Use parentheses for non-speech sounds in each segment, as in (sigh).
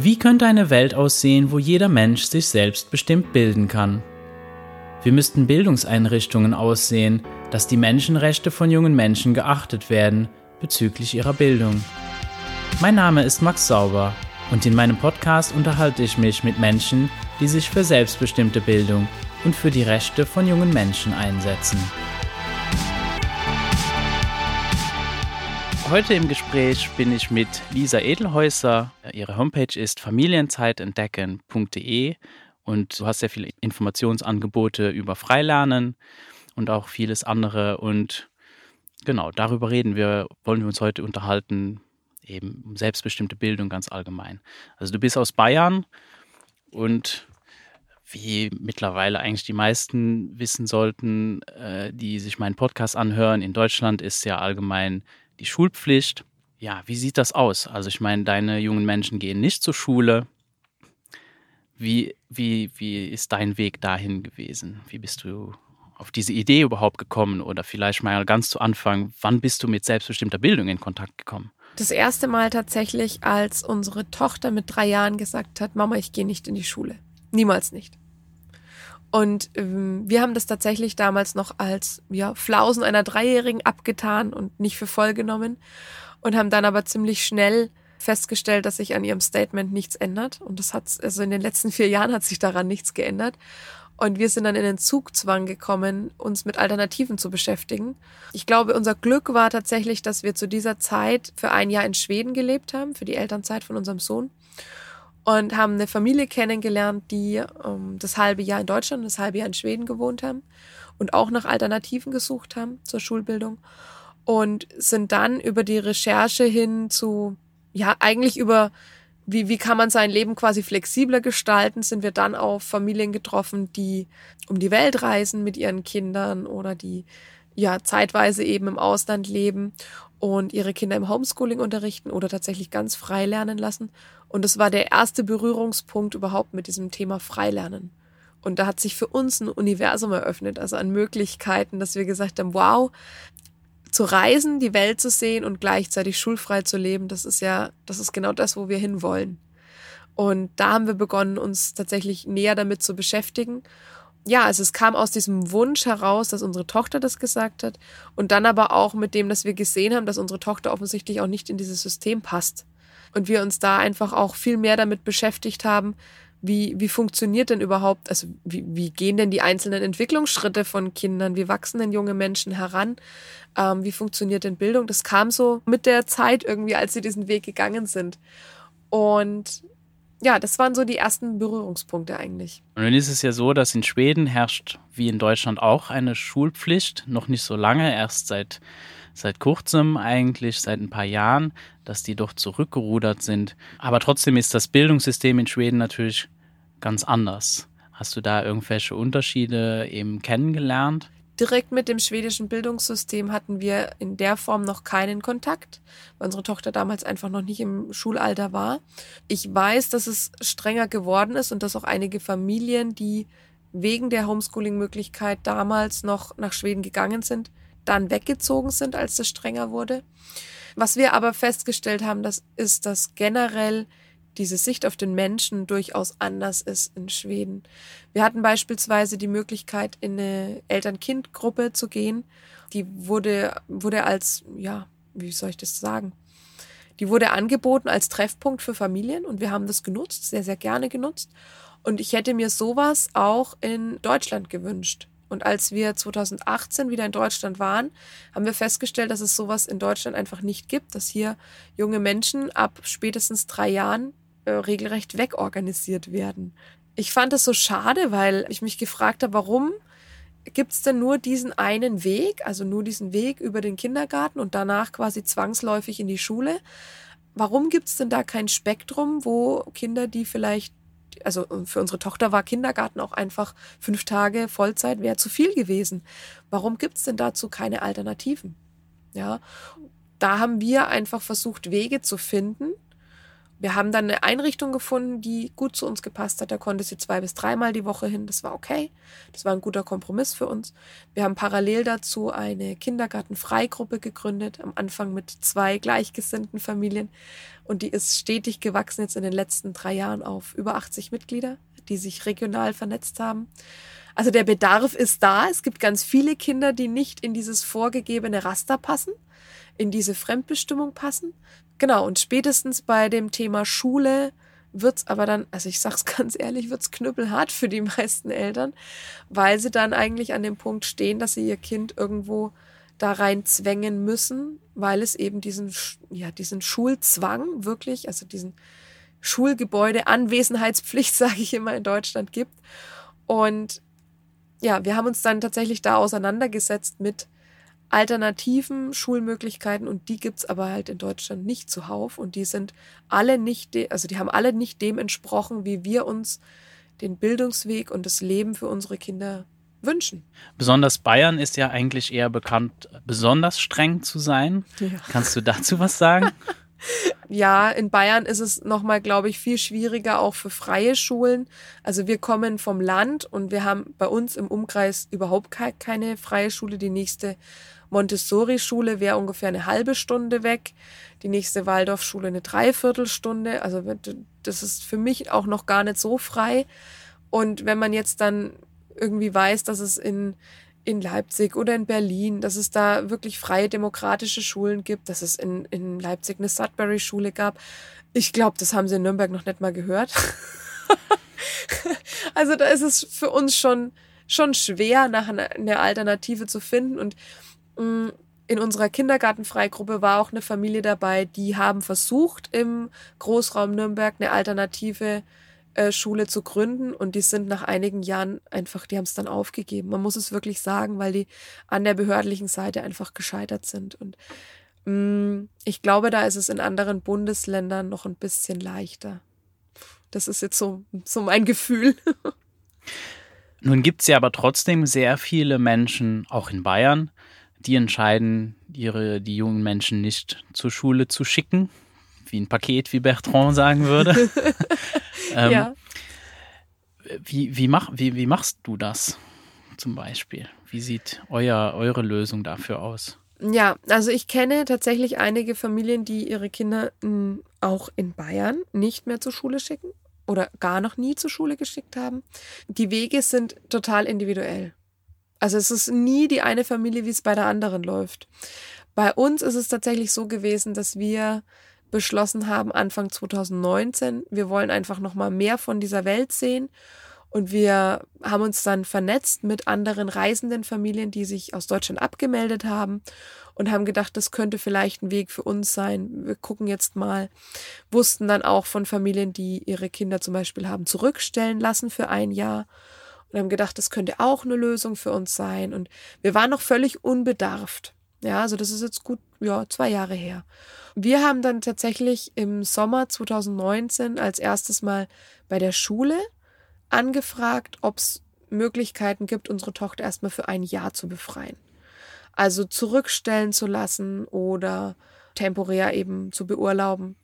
Wie könnte eine Welt aussehen, wo jeder Mensch sich selbst bestimmt bilden kann? Wie müssten Bildungseinrichtungen aussehen, dass die Menschenrechte von jungen Menschen geachtet werden bezüglich ihrer Bildung? Mein Name ist Max Sauber und in meinem Podcast unterhalte ich mich mit Menschen, die sich für selbstbestimmte Bildung und für die Rechte von jungen Menschen einsetzen. Heute im Gespräch bin ich mit Lisa Edelhäuser. Ihre Homepage ist familienzeitentdecken.de und du hast sehr viele Informationsangebote über Freilernen und auch vieles andere. Und genau, darüber reden wir, wollen wir uns heute unterhalten, eben um selbstbestimmte Bildung ganz allgemein. Also du bist aus Bayern und wie mittlerweile eigentlich die meisten wissen sollten, äh, die sich meinen Podcast anhören, in Deutschland ist ja allgemein die Schulpflicht. Ja, wie sieht das aus? Also ich meine, deine jungen Menschen gehen nicht zur Schule. Wie, wie, wie ist dein Weg dahin gewesen? Wie bist du auf diese Idee überhaupt gekommen? Oder vielleicht mal ganz zu Anfang, wann bist du mit selbstbestimmter Bildung in Kontakt gekommen? Das erste Mal tatsächlich, als unsere Tochter mit drei Jahren gesagt hat, Mama, ich gehe nicht in die Schule. Niemals nicht. Und ähm, wir haben das tatsächlich damals noch als ja, Flausen einer Dreijährigen abgetan und nicht für voll genommen und haben dann aber ziemlich schnell festgestellt, dass sich an ihrem Statement nichts ändert. Und das hat, also in den letzten vier Jahren hat sich daran nichts geändert. Und wir sind dann in den Zugzwang gekommen, uns mit Alternativen zu beschäftigen. Ich glaube, unser Glück war tatsächlich, dass wir zu dieser Zeit für ein Jahr in Schweden gelebt haben, für die Elternzeit von unserem Sohn und haben eine Familie kennengelernt, die ähm, das halbe Jahr in Deutschland das halbe Jahr in Schweden gewohnt haben und auch nach Alternativen gesucht haben zur Schulbildung und sind dann über die Recherche hin zu, ja, eigentlich über, wie, wie kann man sein Leben quasi flexibler gestalten, sind wir dann auf Familien getroffen, die um die Welt reisen mit ihren Kindern oder die ja zeitweise eben im Ausland leben und ihre Kinder im Homeschooling unterrichten oder tatsächlich ganz frei lernen lassen. Und das war der erste Berührungspunkt überhaupt mit diesem Thema Freilernen. Und da hat sich für uns ein Universum eröffnet, also an Möglichkeiten, dass wir gesagt haben, wow, zu reisen, die Welt zu sehen und gleichzeitig schulfrei zu leben, das ist ja, das ist genau das, wo wir hinwollen. Und da haben wir begonnen, uns tatsächlich näher damit zu beschäftigen ja, also es kam aus diesem Wunsch heraus, dass unsere Tochter das gesagt hat und dann aber auch mit dem, dass wir gesehen haben, dass unsere Tochter offensichtlich auch nicht in dieses System passt. Und wir uns da einfach auch viel mehr damit beschäftigt haben, wie, wie funktioniert denn überhaupt, also wie, wie gehen denn die einzelnen Entwicklungsschritte von Kindern, wie wachsen denn junge Menschen heran, ähm, wie funktioniert denn Bildung? Das kam so mit der Zeit irgendwie, als sie diesen Weg gegangen sind. Und ja, das waren so die ersten Berührungspunkte eigentlich. Und dann ist es ja so, dass in Schweden herrscht, wie in Deutschland auch, eine Schulpflicht, noch nicht so lange, erst seit, seit kurzem eigentlich, seit ein paar Jahren, dass die doch zurückgerudert sind. Aber trotzdem ist das Bildungssystem in Schweden natürlich ganz anders. Hast du da irgendwelche Unterschiede eben kennengelernt? Direkt mit dem schwedischen Bildungssystem hatten wir in der Form noch keinen Kontakt, weil unsere Tochter damals einfach noch nicht im Schulalter war. Ich weiß, dass es strenger geworden ist und dass auch einige Familien, die wegen der Homeschooling-Möglichkeit damals noch nach Schweden gegangen sind, dann weggezogen sind, als es strenger wurde. Was wir aber festgestellt haben, das ist, dass generell diese Sicht auf den Menschen durchaus anders ist in Schweden. Wir hatten beispielsweise die Möglichkeit, in eine Eltern-Kind-Gruppe zu gehen. Die wurde, wurde als, ja, wie soll ich das sagen? Die wurde angeboten als Treffpunkt für Familien und wir haben das genutzt, sehr, sehr gerne genutzt. Und ich hätte mir sowas auch in Deutschland gewünscht. Und als wir 2018 wieder in Deutschland waren, haben wir festgestellt, dass es sowas in Deutschland einfach nicht gibt, dass hier junge Menschen ab spätestens drei Jahren äh, regelrecht wegorganisiert werden. Ich fand es so schade, weil ich mich gefragt habe, warum gibt es denn nur diesen einen Weg, also nur diesen Weg über den Kindergarten und danach quasi zwangsläufig in die Schule? Warum gibt es denn da kein Spektrum, wo Kinder, die vielleicht, also für unsere Tochter war Kindergarten auch einfach fünf Tage Vollzeit wäre zu viel gewesen. Warum gibt es denn dazu keine Alternativen? Ja, da haben wir einfach versucht, Wege zu finden, wir haben dann eine Einrichtung gefunden, die gut zu uns gepasst hat. Da konnte sie zwei bis dreimal die Woche hin. Das war okay. Das war ein guter Kompromiss für uns. Wir haben parallel dazu eine Kindergartenfreigruppe gegründet, am Anfang mit zwei gleichgesinnten Familien. Und die ist stetig gewachsen jetzt in den letzten drei Jahren auf über 80 Mitglieder, die sich regional vernetzt haben. Also der Bedarf ist da. Es gibt ganz viele Kinder, die nicht in dieses vorgegebene Raster passen, in diese Fremdbestimmung passen. Genau, und spätestens bei dem Thema Schule wird's aber dann, also ich sag's (laughs) ganz ehrlich, wird's knüppelhart für die meisten Eltern, weil sie dann eigentlich an dem Punkt stehen, dass sie ihr Kind irgendwo da rein zwängen müssen, weil es eben diesen, ja, diesen Schulzwang wirklich, also diesen Schulgebäude Anwesenheitspflicht, (laughs) sage ich immer in Deutschland gibt. Und ja, wir haben uns dann tatsächlich da auseinandergesetzt mit alternativen Schulmöglichkeiten und die gibt's aber halt in Deutschland nicht zuhauf und die sind alle nicht, also die haben alle nicht dem entsprochen, wie wir uns den Bildungsweg und das Leben für unsere Kinder wünschen. Besonders Bayern ist ja eigentlich eher bekannt, besonders streng zu sein. Ja. Kannst du dazu was sagen? (laughs) ja, in Bayern ist es nochmal, glaube ich, viel schwieriger auch für freie Schulen. Also wir kommen vom Land und wir haben bei uns im Umkreis überhaupt keine freie Schule. Die nächste Montessori-Schule wäre ungefähr eine halbe Stunde weg, die nächste Waldorfschule eine Dreiviertelstunde. Also das ist für mich auch noch gar nicht so frei. Und wenn man jetzt dann irgendwie weiß, dass es in, in Leipzig oder in Berlin, dass es da wirklich freie demokratische Schulen gibt, dass es in, in Leipzig eine Sudbury-Schule gab, ich glaube, das haben sie in Nürnberg noch nicht mal gehört. (laughs) also da ist es für uns schon, schon schwer, nach einer, Alternative zu finden. Und Mm, in unserer Kindergartenfreigruppe war auch eine Familie dabei, die haben versucht, im Großraum Nürnberg eine alternative äh, Schule zu gründen und die sind nach einigen Jahren einfach, die haben es dann aufgegeben. Man muss es wirklich sagen, weil die an der behördlichen Seite einfach gescheitert sind. Und mh, mm, ich glaube, da ist es in anderen Bundesländern noch ein bisschen leichter. Das ist jetzt so, so mein Gefühl. (laughs) Nun gibt es ja aber trotzdem sehr viele Menschen, auch in Bayern, die entscheiden, ihre, die jungen Menschen nicht zur Schule zu schicken, wie ein Paket, wie Bertrand sagen würde. (laughs) ähm, ja. Wie, wie, mach, wie, wie machst du das zum Beispiel? Wie sieht euer, eure Lösung dafür aus? Ja, also ich kenne tatsächlich einige Familien, die ihre Kinder hm, auch in Bayern nicht mehr zur Schule schicken oder gar noch nie zur Schule geschickt haben. Die Wege sind total individuell. Also es ist nie die eine Familie, wie es bei der anderen läuft. Bei uns ist es tatsächlich so gewesen, dass wir beschlossen haben, Anfang 2019, wir wollen einfach nochmal mehr von dieser Welt sehen. Und wir haben uns dann vernetzt mit anderen reisenden Familien, die sich aus Deutschland abgemeldet haben und haben gedacht, das könnte vielleicht ein Weg für uns sein. Wir gucken jetzt mal, wussten dann auch von Familien, die ihre Kinder zum Beispiel haben zurückstellen lassen für ein Jahr und haben gedacht, das könnte auch eine Lösung für uns sein. Und wir waren noch völlig unbedarft. Ja, also das ist jetzt gut, ja, zwei Jahre her. Wir haben dann tatsächlich im Sommer 2019 als erstes Mal bei der Schule angefragt, ob es Möglichkeiten gibt, unsere Tochter erstmal für ein Jahr zu befreien. Also zurückstellen zu lassen oder temporär eben zu beurlauben.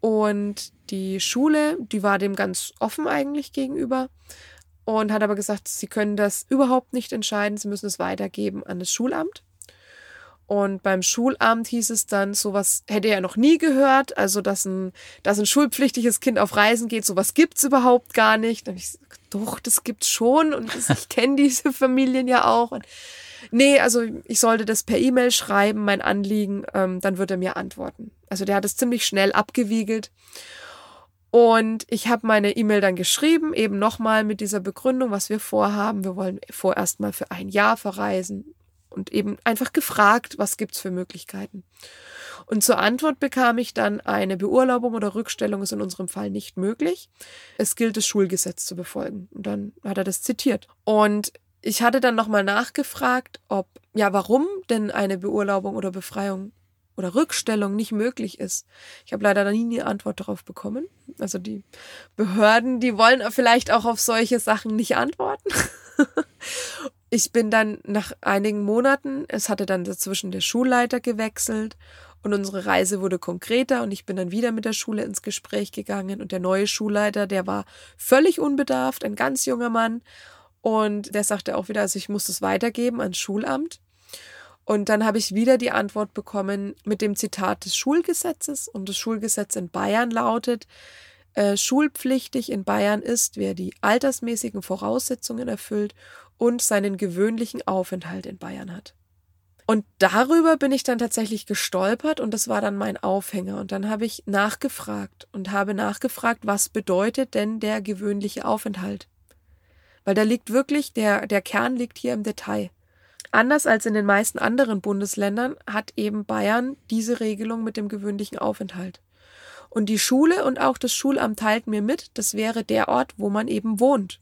Und die Schule, die war dem ganz offen eigentlich gegenüber und hat aber gesagt, sie können das überhaupt nicht entscheiden, sie müssen es weitergeben an das Schulamt. Und beim Schulamt hieß es dann, sowas hätte er noch nie gehört, also dass ein, dass ein schulpflichtiges Kind auf Reisen geht, sowas gibt's überhaupt gar nicht. Habe ich gesagt, doch, das gibt's schon und das, ich kenne (laughs) diese Familien ja auch. Und nee, also ich sollte das per E-Mail schreiben, mein Anliegen, ähm, dann wird er mir antworten. Also der hat es ziemlich schnell abgewiegelt. Und ich habe meine E-Mail dann geschrieben, eben nochmal mit dieser Begründung, was wir vorhaben. Wir wollen vorerst mal für ein Jahr verreisen und eben einfach gefragt, was gibt's für Möglichkeiten. Und zur Antwort bekam ich dann eine Beurlaubung oder Rückstellung ist in unserem Fall nicht möglich. Es gilt das Schulgesetz zu befolgen. Und dann hat er das zitiert. Und ich hatte dann nochmal nachgefragt, ob, ja, warum denn eine Beurlaubung oder Befreiung oder Rückstellung nicht möglich ist. Ich habe leider nie eine Antwort darauf bekommen. Also die Behörden, die wollen vielleicht auch auf solche Sachen nicht antworten. (laughs) ich bin dann nach einigen Monaten, es hatte dann dazwischen der Schulleiter gewechselt Und unsere Reise wurde konkreter und ich bin dann wieder mit der Schule ins Gespräch gegangen und der neue Schulleiter, der war völlig unbedarft, ein ganz junger Mann und der sagte auch wieder, also ich muss das weitergeben ans Schulamt. Und dann habe ich wieder die Antwort bekommen mit dem Zitat des Schulgesetzes. Und das Schulgesetz in Bayern lautet, äh, schulpflichtig in Bayern ist, wer die altersmäßigen Voraussetzungen erfüllt und seinen gewöhnlichen Aufenthalt in Bayern hat. Und darüber bin ich dann tatsächlich gestolpert und das war dann mein Aufhänger. Und dann habe ich nachgefragt und habe nachgefragt, was bedeutet denn der gewöhnliche Aufenthalt? Weil da liegt wirklich, der, der Kern liegt hier im Detail. Anders als in den meisten anderen Bundesländern hat eben Bayern diese Regelung mit dem gewöhnlichen Aufenthalt. Und die Schule und auch das Schulamt teilten mir mit, das wäre der Ort, wo man eben wohnt.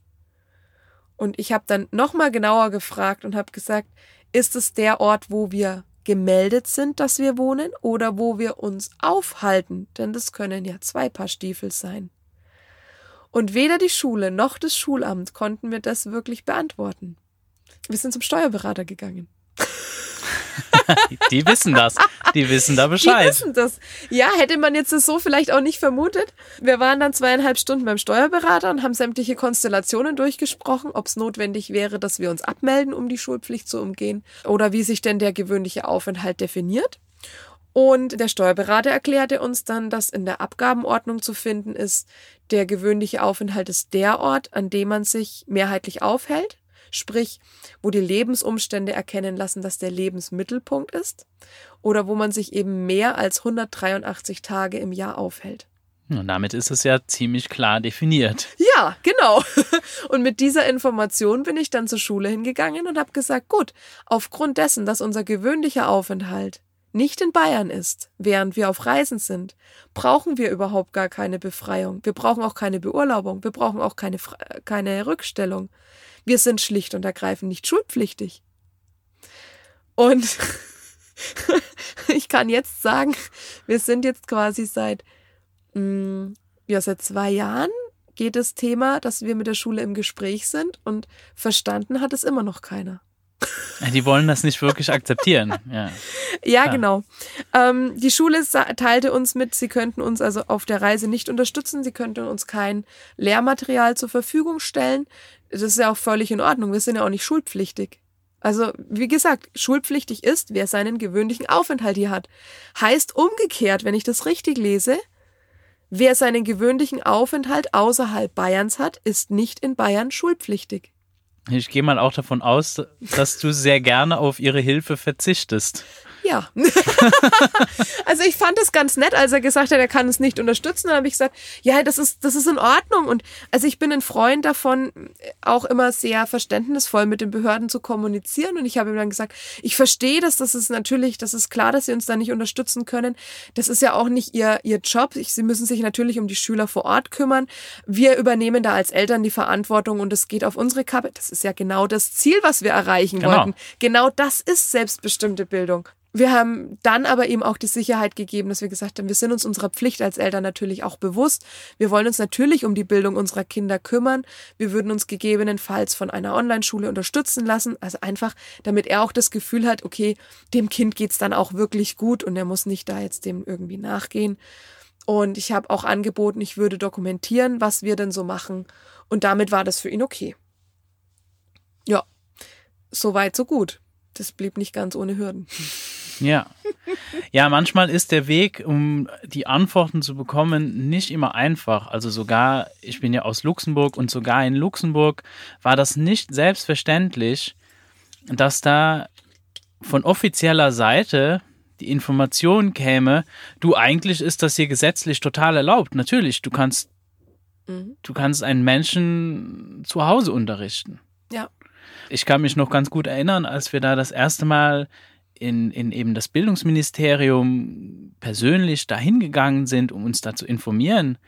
Und ich habe dann nochmal genauer gefragt und habe gesagt, ist es der Ort, wo wir gemeldet sind, dass wir wohnen oder wo wir uns aufhalten? Denn das können ja zwei Paar Stiefel sein. Und weder die Schule noch das Schulamt konnten mir das wirklich beantworten. Wir sind zum Steuerberater gegangen. Die wissen das. Die wissen da Bescheid. Die wissen das. Ja, hätte man jetzt so vielleicht auch nicht vermutet. Wir waren dann zweieinhalb Stunden beim Steuerberater und haben sämtliche Konstellationen durchgesprochen, ob es notwendig wäre, dass wir uns abmelden, um die Schulpflicht zu umgehen oder wie sich denn der gewöhnliche Aufenthalt definiert. Und der Steuerberater erklärte uns dann, dass in der Abgabenordnung zu finden ist, der gewöhnliche Aufenthalt ist der Ort, an dem man sich mehrheitlich aufhält, sprich, wo die Lebensumstände erkennen lassen, dass der Lebensmittelpunkt ist, oder wo man sich eben mehr als 183 Tage im Jahr aufhält. Und damit ist es ja ziemlich klar definiert. Ja, genau. (laughs) Und mit dieser Information bin ich dann zur Schule hingegangen und habe gesagt, gut, aufgrund dessen, dass unser gewöhnlicher Aufenthalt nicht in Bayern ist, während wir auf Reisen sind, brauchen wir überhaupt gar keine Befreiung. Wir brauchen auch keine Beurlaubung. Wir brauchen auch keine, keine Rückstellung. Wir sind schlicht und ergreifend nicht schulpflichtig. Und (laughs) ich kann jetzt sagen, wir sind jetzt quasi seit, mh, mm, ja, seit zwei Jahren geht das Thema, dass wir mit der Schule im Gespräch sind und verstanden hat es immer noch keiner. Die wollen das nicht wirklich akzeptieren. Ja, ja genau. Ähm, die Schule teilte uns mit, sie könnten uns also auf der Reise nicht unterstützen, sie könnten uns kein Lehrmaterial zur Verfügung stellen. Das ist ja auch völlig in Ordnung. Wir sind ja auch nicht schulpflichtig. Also, wie gesagt, schulpflichtig ist, wer seinen gewöhnlichen Aufenthalt hier hat. Heißt umgekehrt, wenn ich das richtig lese, wer seinen gewöhnlichen Aufenthalt außerhalb Bayerns hat, ist nicht in Bayern schulpflichtig. Ich gehe mal auch davon aus, dass du sehr gerne auf ihre Hilfe verzichtest. Ja. (laughs) also ich fand es ganz nett, als er gesagt hat, er kann es nicht unterstützen. Dann habe ich gesagt, ja, das ist, das ist in Ordnung. Und also ich bin ein Freund davon, auch immer sehr verständnisvoll mit den Behörden zu kommunizieren. Und ich habe ihm dann gesagt, ich verstehe das, das ist natürlich, das ist klar, dass sie uns da nicht unterstützen können. Das ist ja auch nicht ihr, ihr Job. Ich, sie müssen sich natürlich um die Schüler vor Ort kümmern. Wir übernehmen da als Eltern die Verantwortung und es geht auf unsere Kappe. Das ist ja genau das Ziel, was wir erreichen genau. wollten. Genau das ist selbstbestimmte Bildung. Wir haben dann aber eben auch die Sicherheit gegeben, dass wir gesagt haben, wir sind uns unserer Pflicht als Eltern natürlich auch bewusst. Wir wollen uns natürlich um die Bildung unserer Kinder kümmern. Wir würden uns gegebenenfalls von einer Online-Schule unterstützen lassen. Also einfach, damit er auch das Gefühl hat, okay, dem Kind geht's dann auch wirklich gut und er muss nicht da jetzt dem irgendwie nachgehen. Und ich habe auch angeboten, ich würde dokumentieren, was wir denn so machen. Und damit war das für ihn okay. Ja, so weit, so gut. Das blieb nicht ganz ohne Hürden. (laughs) Ja. Ja, manchmal ist der Weg, um die Antworten zu bekommen, nicht immer einfach. Also sogar, ich bin ja aus Luxemburg und sogar in Luxemburg war das nicht selbstverständlich, dass da von offizieller Seite die Information käme, du eigentlich ist das hier gesetzlich total erlaubt. Natürlich, du kannst, mhm. du kannst einen Menschen zu Hause unterrichten. Ja. Ich kann mich noch ganz gut erinnern, als wir da das erste Mal in, in eben das Bildungsministerium persönlich dahin gegangen sind, um uns da zu informieren,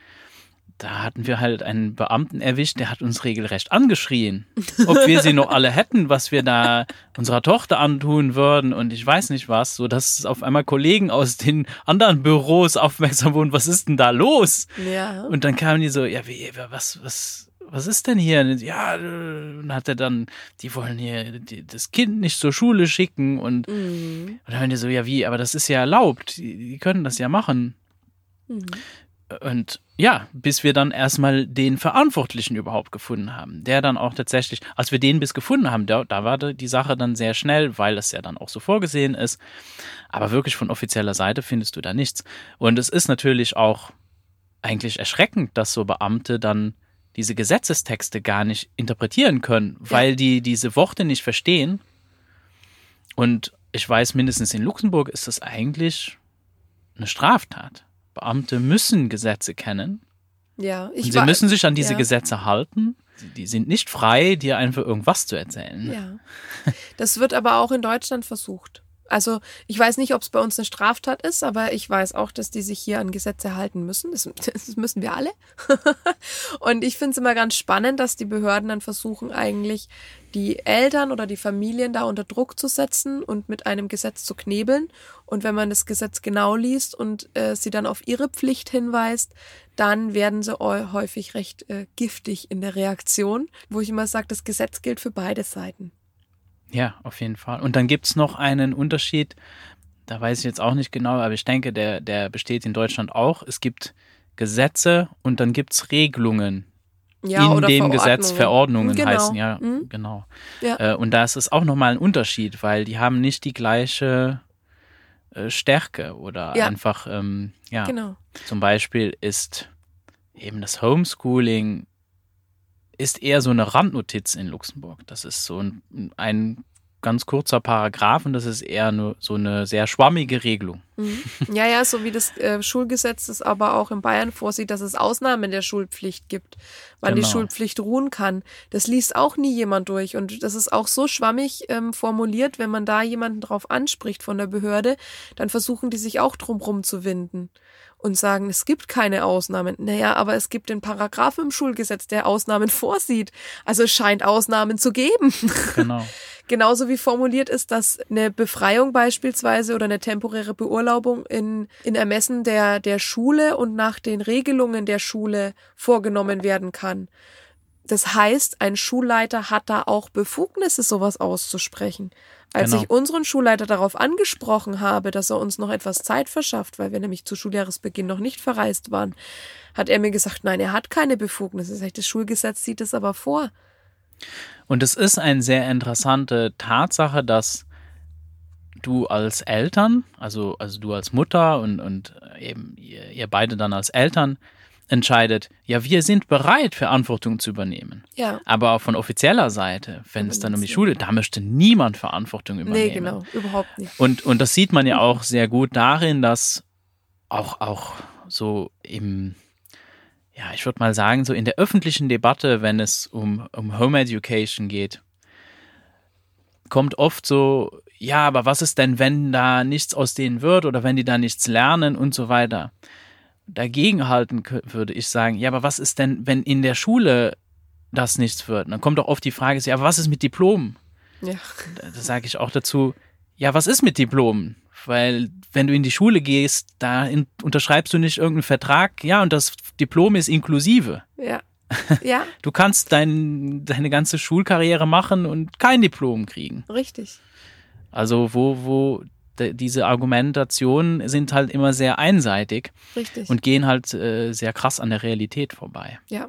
da hatten wir halt einen Beamten erwischt, der hat uns regelrecht angeschrien, ob wir sie noch alle hätten, was wir da unserer Tochter antun würden und ich weiß nicht was, so dass auf einmal Kollegen aus den anderen Büros aufmerksam wurden, was ist denn da los? Ja. Und dann kamen die so, ja, wie, was, was, was ist denn hier? Ja, dann hat er dann, die wollen hier die, das Kind nicht zur Schule schicken und, Mhm. und dann haben die so, ja wie, aber das ist ja erlaubt, die, die können das ja machen. Mhm. Und ja, bis wir dann erstmal den Verantwortlichen überhaupt gefunden haben, der dann auch tatsächlich, als wir den bis gefunden haben, da, da war die Sache dann sehr schnell, weil das ja dann auch so vorgesehen ist. Aber wirklich von offizieller Seite findest du da nichts. Und es ist natürlich auch eigentlich erschreckend, dass so Beamte dann diese Gesetzestexte gar nicht interpretieren können, weil die diese Worte nicht verstehen. Und ich weiß, mindestens in Luxemburg ist das eigentlich eine Straftat. Beamte müssen Gesetze kennen Ja, ich und sie war- müssen sich an diese ja. Gesetze halten. Die- Die sind nicht frei, dir einfach irgendwas zu erzählen. Ja. Das wird aber auch in Deutschland versucht. Also ich weiß nicht, ob es bei uns eine Straftat ist, aber ich weiß auch, dass die sich hier an Gesetze halten müssen. Das, (laughs) das müssen wir alle. (laughs) Und ich finde es immer ganz spannend, dass die Behörden dann versuchen, eigentlich die Eltern oder die Familien da unter Druck zu setzen und mit einem Gesetz zu knebeln. Und wenn man das Gesetz genau liest und äh, sie dann auf ihre Pflicht hinweist, dann werden sie häufig recht äh, giftig in der Reaktion, wo ich immer sage, das Gesetz gilt für beide Seiten. Ja, auf jeden Fall. Und dann gibt's noch einen Unterschied, da weiß ich jetzt auch nicht genau, aber ich denke, der, der besteht in Deutschland auch. Es gibt Gesetze und dann gibt's Regelungen Ja, in dem Gesetz. Verordnungen. Verordnungen Genau. heißen, ja, Mhm. genau. Ja. Äh, und da ist es auch nochmal ein Unterschied, weil die haben nicht die gleiche äh, Stärke oder Ja. einfach, ähm, ja, Genau. zum Beispiel ist eben das Homeschooling ist eher so eine Randnotiz in Luxemburg. Das ist so ein, ein ganz kurzer Paragraph und das ist eher nur so eine sehr schwammige Regelung. Mhm. Ja, ja, so wie das äh, Schulgesetz es aber auch in Bayern vorsieht, dass es Ausnahmen der Schulpflicht gibt, wann die Genau. Schulpflicht ruhen kann. Das liest auch nie jemand durch und das ist auch so schwammig ähm, formuliert, wenn man da jemanden drauf anspricht von der Behörde, dann versuchen die sich auch drumrum zu winden und sagen, es gibt keine Ausnahmen. Naja, aber es gibt den Paragraph im Schulgesetz, der Ausnahmen vorsieht. Also es scheint Ausnahmen zu geben. (laughs) Genau. Genauso wie formuliert ist, dass eine Befreiung beispielsweise oder eine temporäre Beurlaubung in, in Ermessen der, der Schule und nach den Regelungen der Schule vorgenommen werden kann. Das heißt, ein Schulleiter hat da auch Befugnisse, sowas auszusprechen. Als Genau. ich unseren Schulleiter darauf angesprochen habe, dass er uns noch etwas Zeit verschafft, weil wir nämlich zu Schuljahresbeginn noch nicht verreist waren, hat er mir gesagt, nein, er hat keine Befugnisse. Das Schulgesetz sieht es aber vor. Und es ist eine sehr interessante Tatsache, dass du als Eltern, also, also du als Mutter und, und eben ihr, ihr beide dann als Eltern entscheidet, ja, wir sind bereit, Verantwortung zu übernehmen. Ja. Aber auch von offizieller Seite, wenn es dann um die Schule, da möchte niemand Verantwortung übernehmen. Nee, genau, überhaupt nicht. Und, und das sieht man ja auch sehr gut darin, dass auch, auch so im, ja, ich würde mal sagen, so in der öffentlichen Debatte, wenn es um, um Home Education geht, kommt oft so, ja, aber was ist denn, wenn da nichts aus denen wird oder wenn die da nichts lernen und so weiter. Dagegenhalten kö- würde ich sagen, ja, aber was ist denn, wenn in der Schule das nichts wird? Und dann kommt auch oft die Frage, ja, aber was ist mit Diplomen? Ja. da sage ich auch dazu, ja, was ist mit Diplomen? Weil wenn du in die Schule gehst, da in, unterschreibst du nicht irgendeinen Vertrag, ja, und das Diplom ist inklusive. Ja. (laughs) Ja, Du kannst dein, deine ganze Schulkarriere machen und kein Diplom kriegen. richtig. Also wo, wo diese Argumentationen sind halt immer sehr einseitig Richtig. und gehen halt äh, sehr krass an der Realität vorbei. ja.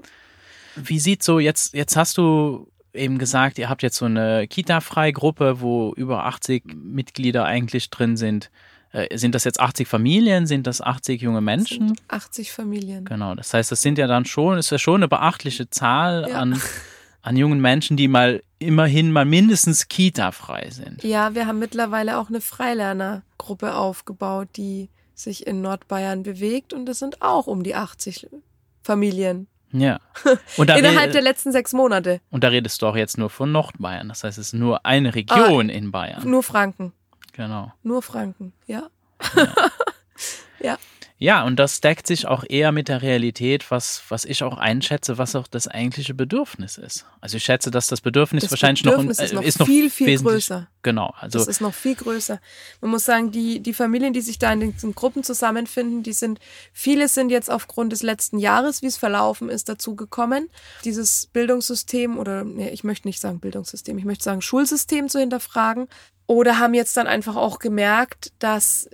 Wie sieht so jetzt, jetzt hast du eben gesagt, ihr habt jetzt so eine Kita-Freigruppe, wo über 80 Mitglieder eigentlich drin sind. Äh, sind das jetzt 80 Familien? Sind das 80 junge Menschen? Sind 80 Familien. Genau, das heißt, das sind ja dann schon, ist ja schon eine beachtliche Zahl Ja. an, (laughs) an jungen Menschen, die mal immerhin mal mindestens Kita-frei sind. Ja, wir haben mittlerweile auch eine Freilernergruppe aufgebaut, die sich in Nordbayern bewegt und das sind auch um die 80 Familien. Ja. (laughs) Innerhalb der letzten sechs Monate. und da redest du auch jetzt nur von Nordbayern. Das heißt, es ist nur eine Region in Bayern. Nur Franken. Genau. Nur Franken, ja. Ja, (laughs) und das deckt sich auch eher mit der Realität, was, was ich auch einschätze, was auch das eigentliche Bedürfnis ist. Also ich schätze, dass das Bedürfnis Das wahrscheinlich Bedürfnis noch, ist noch ist noch viel, viel größer. Genau, also Das ist noch viel größer. Man muss sagen, die, die Familien, die sich da in diesen Gruppen zusammenfinden, die sind, viele sind jetzt aufgrund des letzten Jahres, wie es verlaufen ist, dazu gekommen, dieses Bildungssystem oder, nee, ich möchte nicht sagen Bildungssystem, ich möchte sagen Schulsystem zu hinterfragen. Oder haben jetzt dann einfach auch gemerkt, dass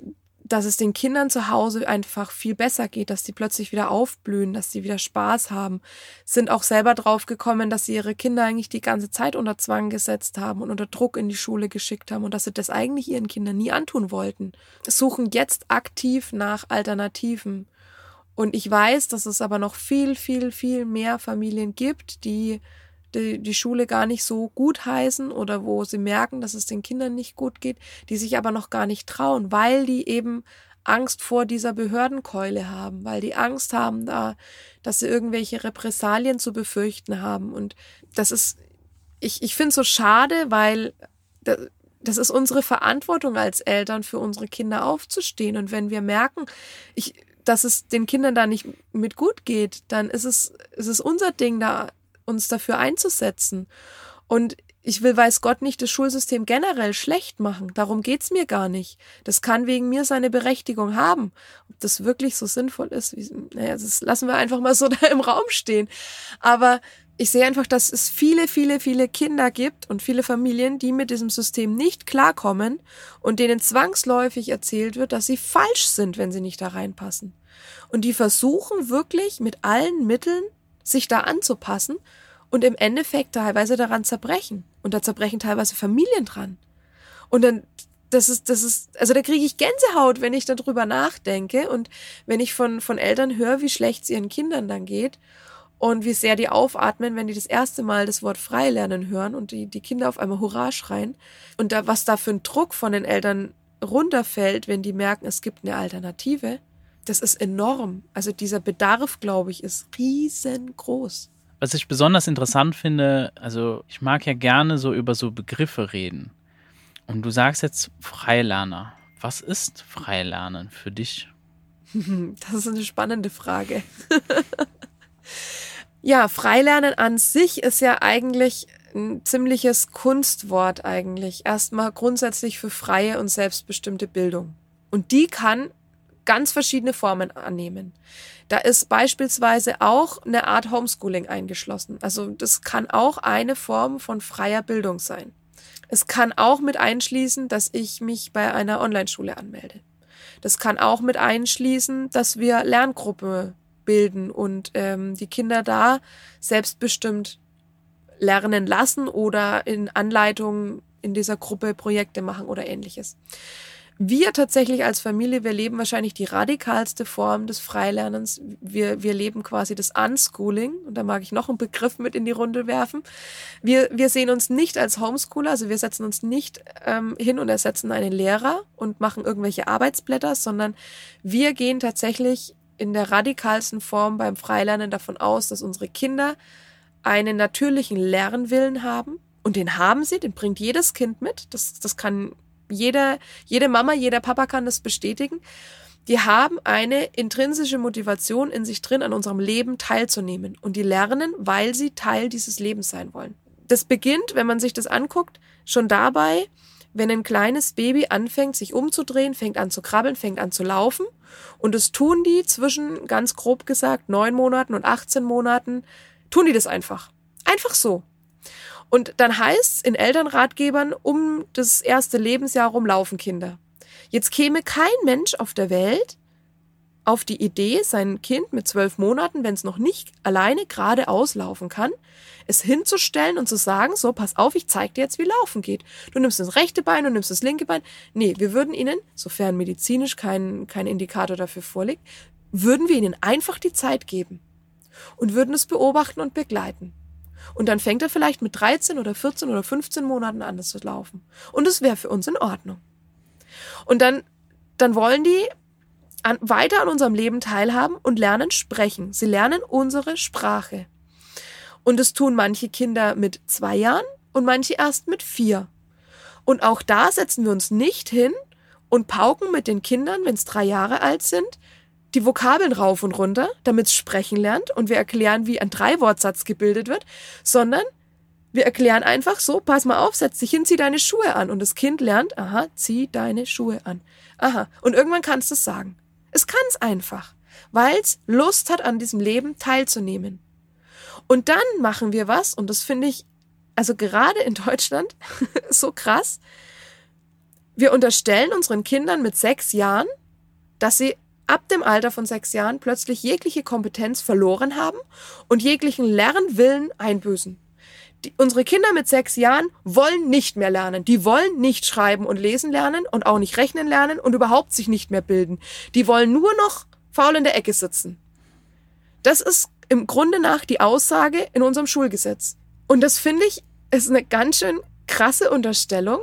dass es den Kindern zu Hause einfach viel besser geht, dass die plötzlich wieder aufblühen, dass sie wieder Spaß haben, sind auch selber drauf gekommen, dass sie ihre Kinder eigentlich die ganze Zeit unter Zwang gesetzt haben und unter Druck in die Schule geschickt haben und dass sie das eigentlich ihren Kindern nie antun wollten. Suchen jetzt aktiv nach Alternativen. Und ich weiß, dass es aber noch viel, viel, viel mehr Familien gibt, die die, die Schule gar nicht so gut heißen oder wo sie merken, dass es den Kindern nicht gut geht, die sich aber noch gar nicht trauen, weil die eben Angst vor dieser Behördenkeule haben, weil die Angst haben da, dass sie irgendwelche Repressalien zu befürchten haben. Und das ist, ich, ich finde es so schade, weil da- das ist unsere Verantwortung als Eltern, für unsere Kinder aufzustehen. Und wenn wir merken, ich, dass es den Kindern da nicht mit gut geht, dann ist es, ist es unser Ding, da uns dafür einzusetzen. Und ich will, weiß Gott, nicht das Schulsystem generell schlecht machen. Darum geht's mir gar nicht. Das kann wegen mir seine Berechtigung haben. Ob das wirklich so sinnvoll ist, wie, naja, das lassen wir einfach mal so (laughs) da im Raum stehen. Aber ich sehe einfach, dass es viele, viele, viele Kinder gibt und viele Familien, die mit diesem System nicht klarkommen und denen zwangsläufig erzählt wird, dass sie falsch sind, wenn sie nicht da reinpassen. Und die versuchen wirklich mit allen Mitteln, sich da anzupassen und im Endeffekt teilweise daran zerbrechen. Und da zerbrechen teilweise Familien dran. Und dann, das ist, das ist, also da kriege ich Gänsehaut, wenn ich darüber nachdenke und wenn ich von, von Eltern höre, wie schlecht es ihren Kindern dann geht und wie sehr die aufatmen, wenn die das erste Mal das Wort Freilernen hören und die, die Kinder auf einmal Hurra schreien. Und da, was da für ein Druck von den Eltern runterfällt, wenn die merken, es gibt eine Alternative, das ist enorm. Also dieser Bedarf, glaube ich, ist riesengroß. Was ich besonders interessant finde, also ich mag ja gerne so über so Begriffe reden. Und du sagst jetzt Freilerner. Was ist Freilernen für dich? (laughs) Das ist eine spannende Frage. (laughs) ja, Freilernen an sich ist ja eigentlich ein ziemliches Kunstwort eigentlich. Erstmal grundsätzlich für freie und selbstbestimmte Bildung. Und die kann ganz verschiedene Formen annehmen. Da ist beispielsweise auch eine Art Homeschooling eingeschlossen. Also das kann auch eine Form von freier Bildung sein. Es kann auch mit einschließen, dass ich mich bei einer Online-Schule anmelde. Das kann auch mit einschließen, dass wir Lerngruppe bilden und ähm, die Kinder da selbstbestimmt lernen lassen oder in Anleitungen in dieser Gruppe Projekte machen oder ähnliches. Wir tatsächlich als Familie, wir leben wahrscheinlich die radikalste Form des Freilernens. Wir, wir leben quasi das Unschooling. Und da mag ich noch einen Begriff mit in die Runde werfen. Wir, wir sehen uns nicht als Homeschooler, also wir setzen uns nicht ähm, hin und ersetzen einen Lehrer und machen irgendwelche Arbeitsblätter, sondern wir gehen tatsächlich in der radikalsten Form beim Freilernen davon aus, dass unsere Kinder einen natürlichen Lernwillen haben. Und den haben sie, den bringt jedes Kind mit. Das, das kann jeder, jede Mama, jeder Papa kann das bestätigen. Die haben eine intrinsische Motivation in sich drin, an unserem Leben teilzunehmen. Und die lernen, weil sie Teil dieses Lebens sein wollen. Das beginnt, wenn man sich das anguckt, schon dabei, wenn ein kleines Baby anfängt, sich umzudrehen, fängt an zu krabbeln, fängt an zu laufen. Und das tun die zwischen, ganz grob gesagt, neun Monaten und 18 Monaten, tun die das einfach. Einfach so. Und dann heißt in Elternratgebern, um das erste Lebensjahr rum laufen Kinder. Jetzt käme kein Mensch auf der Welt auf die Idee, sein Kind mit zwölf Monaten, wenn es noch nicht alleine geradeaus laufen kann, es hinzustellen und zu sagen, so, pass auf, ich zeig dir jetzt, wie laufen geht. Du nimmst das rechte Bein, du nimmst das linke Bein. Nee, wir würden ihnen, sofern medizinisch kein, kein Indikator dafür vorliegt, würden wir ihnen einfach die Zeit geben und würden es beobachten und begleiten. Und dann fängt er vielleicht mit 13 oder 14 oder 15 Monaten an, das zu laufen. Und es wäre für uns in Ordnung. Und dann, dann wollen die an, weiter an unserem Leben teilhaben und lernen sprechen. Sie lernen unsere Sprache. Und es tun manche Kinder mit zwei Jahren und manche erst mit vier. Und auch da setzen wir uns nicht hin und pauken mit den Kindern, wenn es drei Jahre alt sind, die Vokabeln rauf und runter, damit es sprechen lernt und wir erklären, wie ein Dreiwortsatz gebildet wird, sondern wir erklären einfach so, pass mal auf, setz dich hin, zieh deine Schuhe an. Und das Kind lernt, aha, zieh deine Schuhe an. Aha. Und irgendwann kannst du es sagen. Es kann es einfach, weil es Lust hat, an diesem Leben teilzunehmen. Und dann machen wir was, und das finde ich, also gerade in Deutschland, (laughs) so krass. Wir unterstellen unseren Kindern mit sechs Jahren, dass sie ab dem Alter von sechs Jahren plötzlich jegliche Kompetenz verloren haben und jeglichen Lernwillen einbüßen. Die, unsere Kinder mit sechs Jahren wollen nicht mehr lernen. Die wollen nicht schreiben und lesen lernen und auch nicht rechnen lernen und überhaupt sich nicht mehr bilden. Die wollen nur noch faul in der Ecke sitzen. Das ist im Grunde nach die Aussage in unserem Schulgesetz. Und das finde ich ist eine ganz schön krasse Unterstellung,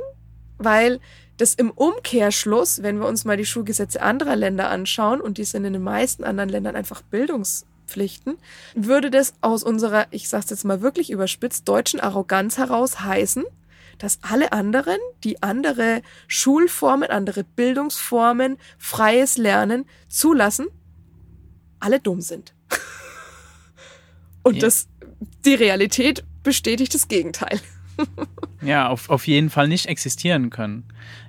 weil das im Umkehrschluss, wenn wir uns mal die Schulgesetze anderer Länder anschauen, und die sind in den meisten anderen Ländern einfach Bildungspflichten, würde das aus unserer, ich sage es jetzt mal wirklich überspitzt, deutschen Arroganz heraus heißen, dass alle anderen, die andere Schulformen, andere Bildungsformen, freies Lernen zulassen, alle dumm sind. (laughs) Und ja. das, die Realität bestätigt das Gegenteil. Ja, auf, auf jeden Fall nicht existieren können.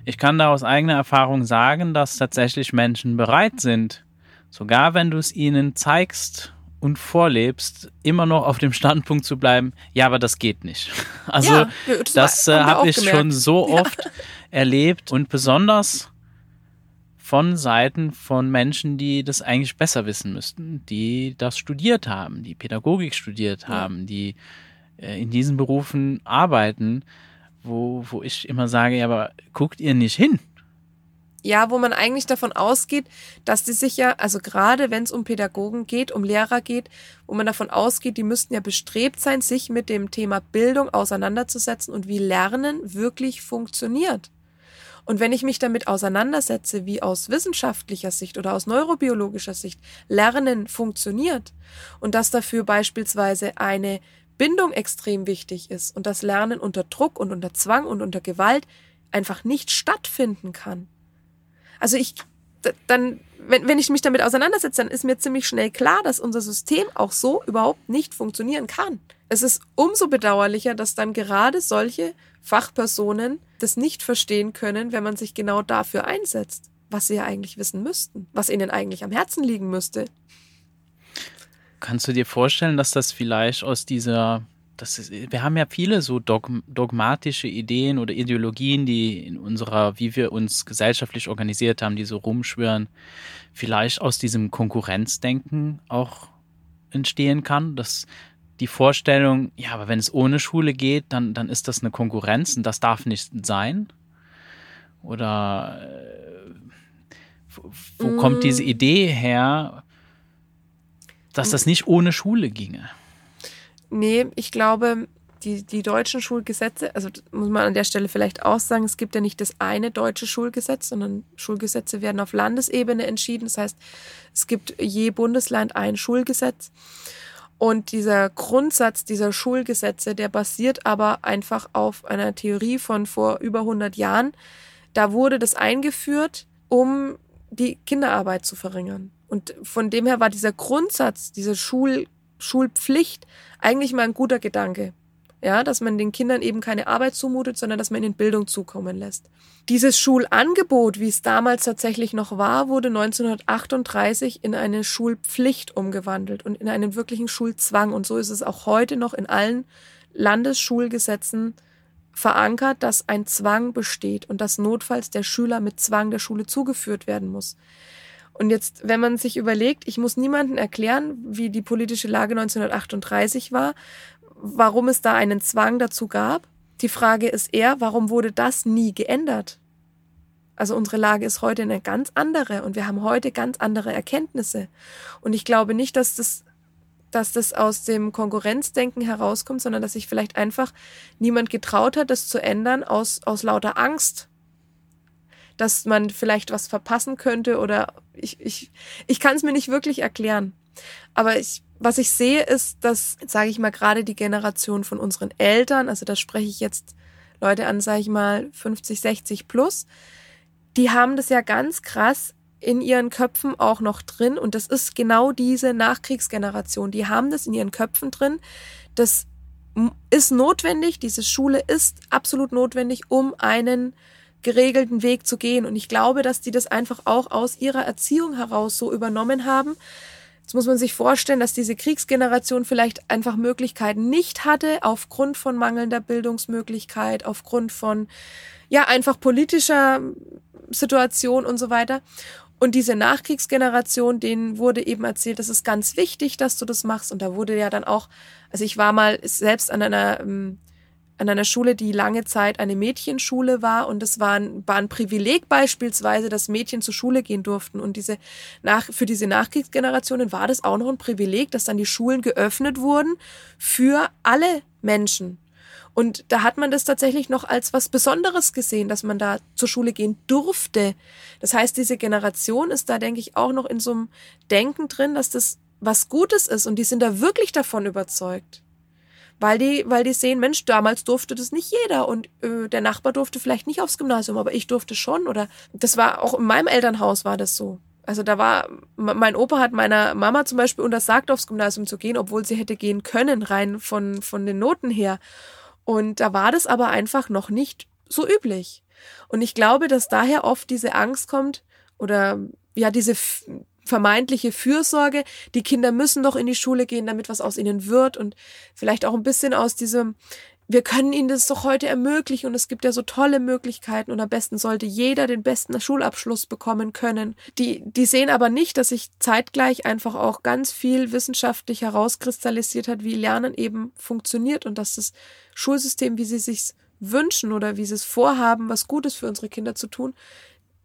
Ich kann da aus eigener Erfahrung sagen, dass tatsächlich Menschen bereit sind, sogar wenn du es ihnen zeigst und vorlebst, immer noch auf dem Standpunkt zu bleiben, ja, aber das geht nicht. (laughs) Also ja, das, das äh, habe ich gemerkt. schon so oft ja. erlebt und besonders von Seiten von Menschen, die das eigentlich besser wissen müssten, die das studiert haben, die Pädagogik studiert haben, ja. die in diesen Berufen arbeiten, wo, wo ich immer sage, ja, aber guckt ihr nicht hin? Ja, wo man eigentlich davon ausgeht, dass die sich ja, also gerade wenn es um Pädagogen geht, um Lehrer geht, wo man davon ausgeht, die müssten ja bestrebt sein, sich mit dem Thema Bildung auseinanderzusetzen und wie Lernen wirklich funktioniert. Und wenn ich mich damit auseinandersetze, wie aus wissenschaftlicher Sicht oder aus neurobiologischer Sicht Lernen funktioniert und dass dafür beispielsweise eine Bindung extrem wichtig ist und das Lernen unter Druck und unter Zwang und unter Gewalt einfach nicht stattfinden kann. Also ich, dann, wenn, wenn ich mich damit auseinandersetze, dann ist mir ziemlich schnell klar, dass unser System auch so überhaupt nicht funktionieren kann. Es ist umso bedauerlicher, dass dann gerade solche Fachpersonen das nicht verstehen können, wenn man sich genau dafür einsetzt, was sie ja eigentlich wissen müssten, was ihnen eigentlich am Herzen liegen müsste. Kannst du dir vorstellen, dass das vielleicht aus dieser, das ist, wir haben ja viele so dogmatische Ideen oder Ideologien, die in unserer, wie wir uns gesellschaftlich organisiert haben, die so rumschwören, vielleicht aus diesem Konkurrenzdenken auch entstehen kann, dass die Vorstellung, ja, aber wenn es ohne Schule geht, dann, dann ist das eine Konkurrenz und das darf nicht sein? Oder äh, wo, wo mm. kommt diese Idee her, dass das nicht ohne Schule ginge. Nee, ich glaube, die, die deutschen Schulgesetze, also muss man an der Stelle vielleicht auch sagen, es gibt ja nicht das eine deutsche Schulgesetz, sondern Schulgesetze werden auf Landesebene entschieden. Das heißt, es gibt je Bundesland ein Schulgesetz. Und dieser Grundsatz dieser Schulgesetze, der basiert aber einfach auf einer Theorie von vor über 100 Jahren. Da wurde das eingeführt, um die Kinderarbeit zu verringern. Und von dem her war dieser Grundsatz, diese Schul, Schulpflicht eigentlich mal ein guter Gedanke. Ja, dass man den Kindern eben keine Arbeit zumutet, sondern dass man ihnen Bildung zukommen lässt. Dieses Schulangebot, wie es damals tatsächlich noch war, wurde 1938 in eine Schulpflicht umgewandelt und in einen wirklichen Schulzwang. Und so ist es auch heute noch in allen Landesschulgesetzen verankert, dass ein Zwang besteht und dass notfalls der Schüler mit Zwang der Schule zugeführt werden muss. Und jetzt, wenn man sich überlegt, ich muss niemandem erklären, wie die politische Lage 1938 war, warum es da einen Zwang dazu gab. Die Frage ist eher, warum wurde das nie geändert? Also unsere Lage ist heute eine ganz andere und wir haben heute ganz andere Erkenntnisse. Und ich glaube nicht, dass das, dass das aus dem Konkurrenzdenken herauskommt, sondern dass sich vielleicht einfach niemand getraut hat, das zu ändern aus, aus lauter Angst dass man vielleicht was verpassen könnte oder ich, ich, ich kann es mir nicht wirklich erklären. Aber ich, was ich sehe, ist, dass, sage ich mal, gerade die Generation von unseren Eltern, also da spreche ich jetzt Leute an, sage ich mal, 50, 60 plus, die haben das ja ganz krass in ihren Köpfen auch noch drin und das ist genau diese Nachkriegsgeneration. Die haben das in ihren Köpfen drin. Das ist notwendig, diese Schule ist absolut notwendig, um einen geregelten Weg zu gehen. Und ich glaube, dass die das einfach auch aus ihrer Erziehung heraus so übernommen haben. Jetzt muss man sich vorstellen, dass diese Kriegsgeneration vielleicht einfach Möglichkeiten nicht hatte, aufgrund von mangelnder Bildungsmöglichkeit, aufgrund von, ja, einfach politischer Situation und so weiter. Und diese Nachkriegsgeneration, denen wurde eben erzählt, das ist ganz wichtig, dass du das machst. Und da wurde ja dann auch, also ich war mal selbst an einer, ähm, an einer Schule, die lange Zeit eine Mädchenschule war. Und es war ein, war ein Privileg beispielsweise, dass Mädchen zur Schule gehen durften. Und diese nach, für diese Nachkriegsgenerationen war das auch noch ein Privileg, dass dann die Schulen geöffnet wurden für alle Menschen. Und da hat man das tatsächlich noch als was Besonderes gesehen, dass man da zur Schule gehen durfte. Das heißt, diese Generation ist da, denke ich, auch noch in so einem Denken drin, dass das was Gutes ist und die sind da wirklich davon überzeugt. Weil die, weil die sehen, Mensch, damals durfte das nicht jeder und äh, der Nachbar durfte vielleicht nicht aufs Gymnasium, aber ich durfte schon oder das war auch in meinem Elternhaus war das so. Also da war, mein Opa hat meiner Mama zum Beispiel untersagt, aufs Gymnasium zu gehen, obwohl sie hätte gehen können, rein von, von den Noten her. Und da war das aber einfach noch nicht so üblich. Und ich glaube, dass daher oft diese Angst kommt oder ja, diese vermeintliche Fürsorge, die Kinder müssen doch in die Schule gehen, damit was aus ihnen wird und vielleicht auch ein bisschen aus diesem, wir können ihnen das doch heute ermöglichen und es gibt ja so tolle Möglichkeiten und am besten sollte jeder den besten Schulabschluss bekommen können. Die, die sehen aber nicht, dass sich zeitgleich einfach auch ganz viel wissenschaftlich herauskristallisiert hat, wie Lernen eben funktioniert und dass das Schulsystem, wie sie sich wünschen oder wie sie es vorhaben, was Gutes für unsere Kinder zu tun,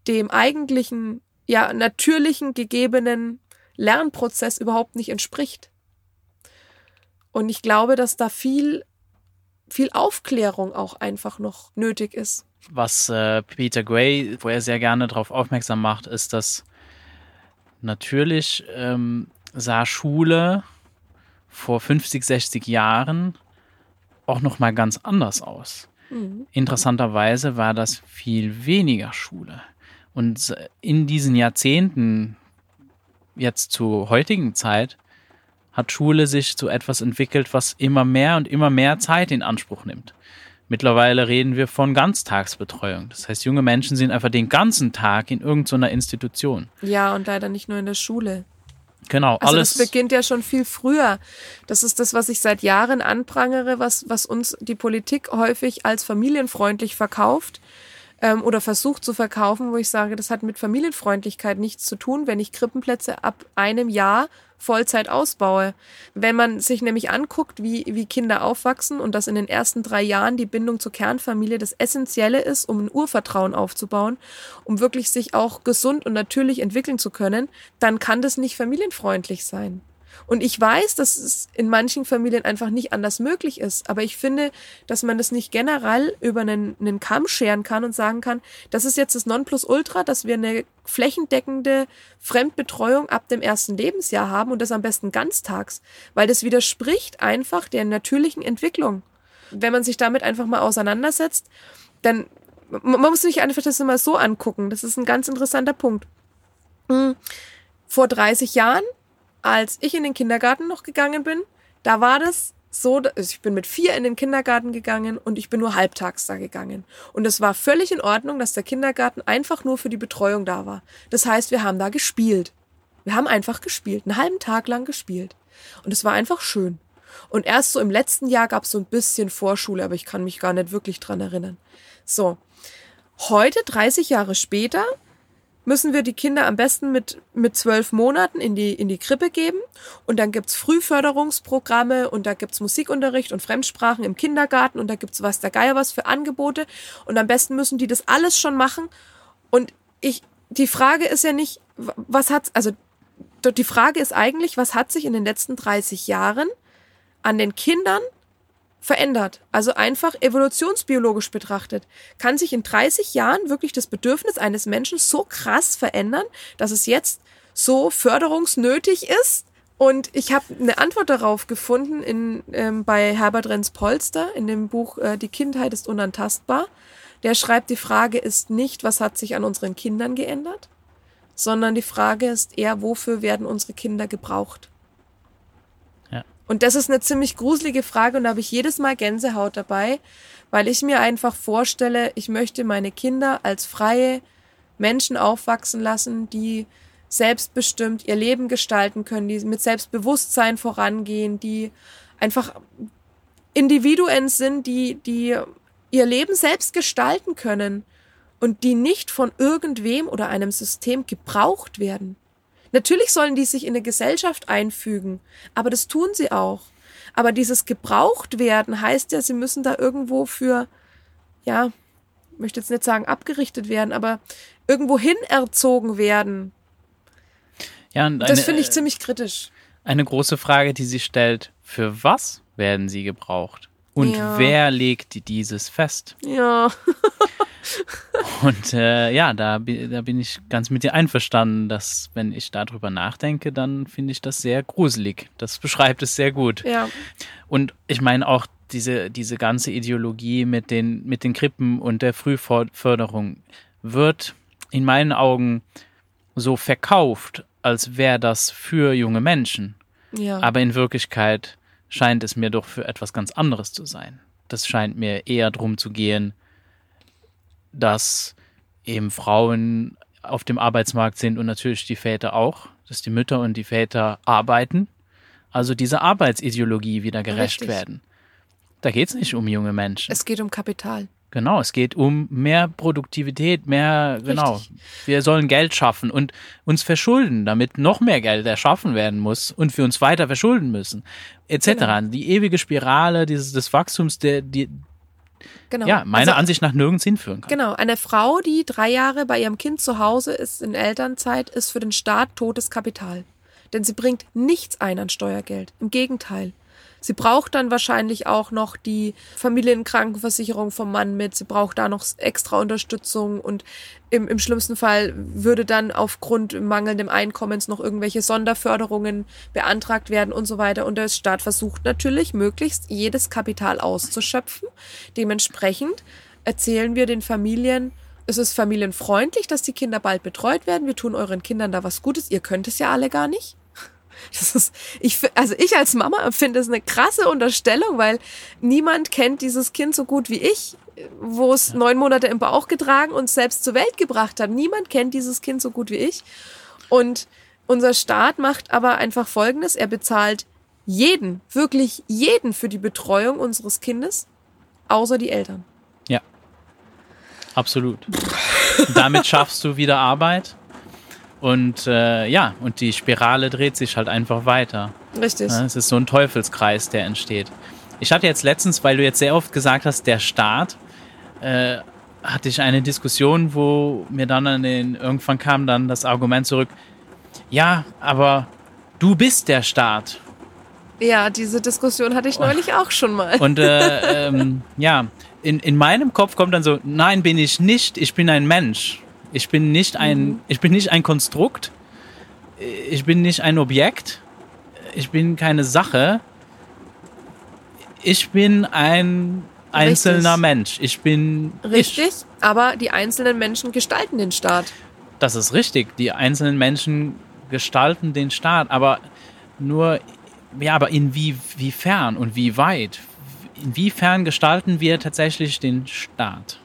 dem eigentlichen, ja, natürlichen, gegebenen Lernprozess überhaupt nicht entspricht. Und ich glaube, dass da viel viel Aufklärung auch einfach noch nötig ist. Was äh, Peter Gray, wo er sehr gerne darauf aufmerksam macht, ist, dass natürlich ähm, sah Schule vor 50, 60 Jahren auch noch mal ganz anders aus. Mhm. Interessanterweise war das viel weniger Schule. Und in diesen Jahrzehnten, jetzt zur heutigen Zeit, hat Schule sich zu etwas entwickelt, was immer mehr und immer mehr Zeit in Anspruch nimmt. Mittlerweile reden wir von Ganztagsbetreuung. Das heißt, junge Menschen sind einfach den ganzen Tag in irgendeiner Institution. Ja, und leider nicht nur in der Schule. Genau, also alles. Das beginnt ja schon viel früher. Das ist das, was ich seit Jahren anprangere, was, was uns die Politik häufig als familienfreundlich verkauft ähm, oder versucht zu verkaufen, wo ich sage, das hat mit Familienfreundlichkeit nichts zu tun, wenn ich Krippenplätze ab einem Jahr Vollzeit ausbaue. Wenn man sich nämlich anguckt, wie, wie Kinder aufwachsen und dass in den ersten drei Jahren die Bindung zur Kernfamilie das Essentielle ist, um ein Urvertrauen aufzubauen, um wirklich sich auch gesund und natürlich entwickeln zu können, dann kann das nicht familienfreundlich sein. Und ich weiß, dass es in manchen Familien einfach nicht anders möglich ist. Aber ich finde, dass man das nicht generell über einen, einen Kamm scheren kann und sagen kann, das ist jetzt das Nonplusultra, dass wir eine flächendeckende Fremdbetreuung ab dem ersten Lebensjahr haben und das am besten ganztags. Weil das widerspricht einfach der natürlichen Entwicklung. Wenn man sich damit einfach mal auseinandersetzt, dann man muss sich einfach das immer so angucken. Das ist ein ganz interessanter Punkt. Hm. Vor 30 Jahren als ich in den Kindergarten noch gegangen bin, da war das so, also ich bin mit vier in den Kindergarten gegangen und ich bin nur halbtags da gegangen. Und es war völlig in Ordnung, dass der Kindergarten einfach nur für die Betreuung da war. Das heißt, wir haben da gespielt. Wir haben einfach gespielt, einen halben Tag lang gespielt. Und es war einfach schön. Und erst so im letzten Jahr gab es so ein bisschen Vorschule, aber ich kann mich gar nicht wirklich dran erinnern. So. Heute, 30 Jahre später, müssen wir die Kinder am besten mit, mit zwölf Monaten in die, in die Krippe geben. Und dann gibt's Frühförderungsprogramme und da gibt's Musikunterricht und Fremdsprachen im Kindergarten und da gibt's was der Geier was für Angebote. Und am besten müssen die das alles schon machen. Und ich, die Frage ist ja nicht, was hat, also die Frage ist eigentlich, was hat sich in den letzten 30 Jahren an den Kindern verändert. Also einfach evolutionsbiologisch betrachtet. Kann sich in 30 Jahren wirklich das Bedürfnis eines Menschen so krass verändern, dass es jetzt so förderungsnötig ist? Und ich habe eine Antwort darauf gefunden in, ähm, bei Herbert Renz Polster in dem Buch äh, Die Kindheit ist unantastbar. Der schreibt, die Frage ist nicht, was hat sich an unseren Kindern geändert, sondern die Frage ist eher, wofür werden unsere Kinder gebraucht? Und das ist eine ziemlich gruselige Frage und da habe ich jedes Mal Gänsehaut dabei, weil ich mir einfach vorstelle, ich möchte meine Kinder als freie Menschen aufwachsen lassen, die selbstbestimmt ihr Leben gestalten können, die mit Selbstbewusstsein vorangehen, die einfach Individuen sind, die, die ihr Leben selbst gestalten können und die nicht von irgendwem oder einem System gebraucht werden. Natürlich sollen die sich in eine Gesellschaft einfügen, aber das tun sie auch. Aber dieses gebraucht werden heißt ja, sie müssen da irgendwo für, ja, ich möchte jetzt nicht sagen abgerichtet werden, aber irgendwo hin erzogen werden. Ja, und das eine, finde ich ziemlich kritisch. Eine große Frage, die sich stellt, für was werden sie gebraucht? Und Ja. wer legt dieses fest? Ja. (laughs) Und äh, ja, da, da bin ich ganz mit dir einverstanden, dass wenn ich darüber nachdenke, dann finde ich das sehr gruselig. Das (laughs) beschreibt es sehr gut. Ja. Und ich meine auch diese, diese ganze Ideologie mit den, mit den Krippen und der Frühförderung wird in meinen Augen so verkauft, als wäre das für junge Menschen. Ja. Aber in Wirklichkeit scheint es mir doch für etwas ganz anderes zu sein. Das scheint mir eher darum zu gehen, dass eben Frauen auf dem Arbeitsmarkt sind und natürlich die Väter auch, dass die Mütter und die Väter arbeiten. Also diese Arbetsideologie wieder gerecht Richtig. werden. Da geht es nicht um junge Menschen. es geht um Kapital. Genau, es geht um mehr Produktivität, mehr, genau. Richtig. Wir sollen Geld schaffen und uns verschulden, damit noch mehr Geld erschaffen werden muss und wir uns weiter verschulden müssen, etc. Genau. Die ewige Spirale dieses, des Wachstums, der, die, Genau. ja, meiner Also- Ansicht nach nirgends hinführen kann. Genau, eine Frau, die drei Jahre bei ihrem Kind zu Hause ist in Elternzeit, ist für den Staat totes Kapital. Denn sie bringt nichts ein an Steuergeld. Im Gegenteil. Sie braucht dann wahrscheinlich auch noch die Familienkrankenversicherung vom Mann mit. Sie braucht da noch extra Unterstützung und im, im schlimmsten Fall würde dann aufgrund mangelndem Einkommens noch irgendwelche Sonderförderungen beantragt werden und so weiter. Und der Staat versucht natürlich, möglichst jedes Kapital auszuschöpfen. Dementsprechend erzählen wir den Familien, es ist familienfreundlich, dass die Kinder bald betreut werden. Wir tun euren Kindern da was Gutes. Ihr könnt es ja alle gar nicht. Das ist, ich, also ich als Mama finde es eine krasse Unterstellung, weil niemand kennt dieses Kind so gut wie ich, wo es neun Monate im Bauch getragen und selbst zur Welt gebracht hat. Niemand kennt dieses Kind so gut wie ich. Und unser Staat macht aber einfach Folgendes. Er bezahlt jeden, wirklich jeden für die Betreuung unseres Kindes, außer die Eltern. Ja, absolut. Damit schaffst du wieder Arbeit und äh, ja, und die Spirale dreht sich halt einfach weiter. Richtig. Ja, es ist so ein Teufelskreis, der entsteht. Ich hatte jetzt letztens, weil du jetzt sehr oft gesagt hast, der Staat, äh, hatte ich eine Diskussion, wo mir dann an den, irgendwann kam dann das Argument zurück, ja, aber du bist der Staat. Ja, diese Diskussion hatte ich neulich auch schon mal. Und äh, ähm, ja, in, in meinem Kopf kommt dann so, nein, bin ich nicht, ich bin ein Mensch. Ich bin nicht ein, ich bin nicht ein Konstrukt. Ich bin nicht ein Objekt. Ich bin keine Sache. Ich bin ein einzelner Richtig. Mensch. Ich bin Richtig, Ich. aber die einzelnen Menschen gestalten den Staat. Das ist richtig. Die einzelnen Menschen gestalten den Staat, aber nur, ja, aber inwiefern und wie weit? Inwiefern gestalten wir tatsächlich den Staat?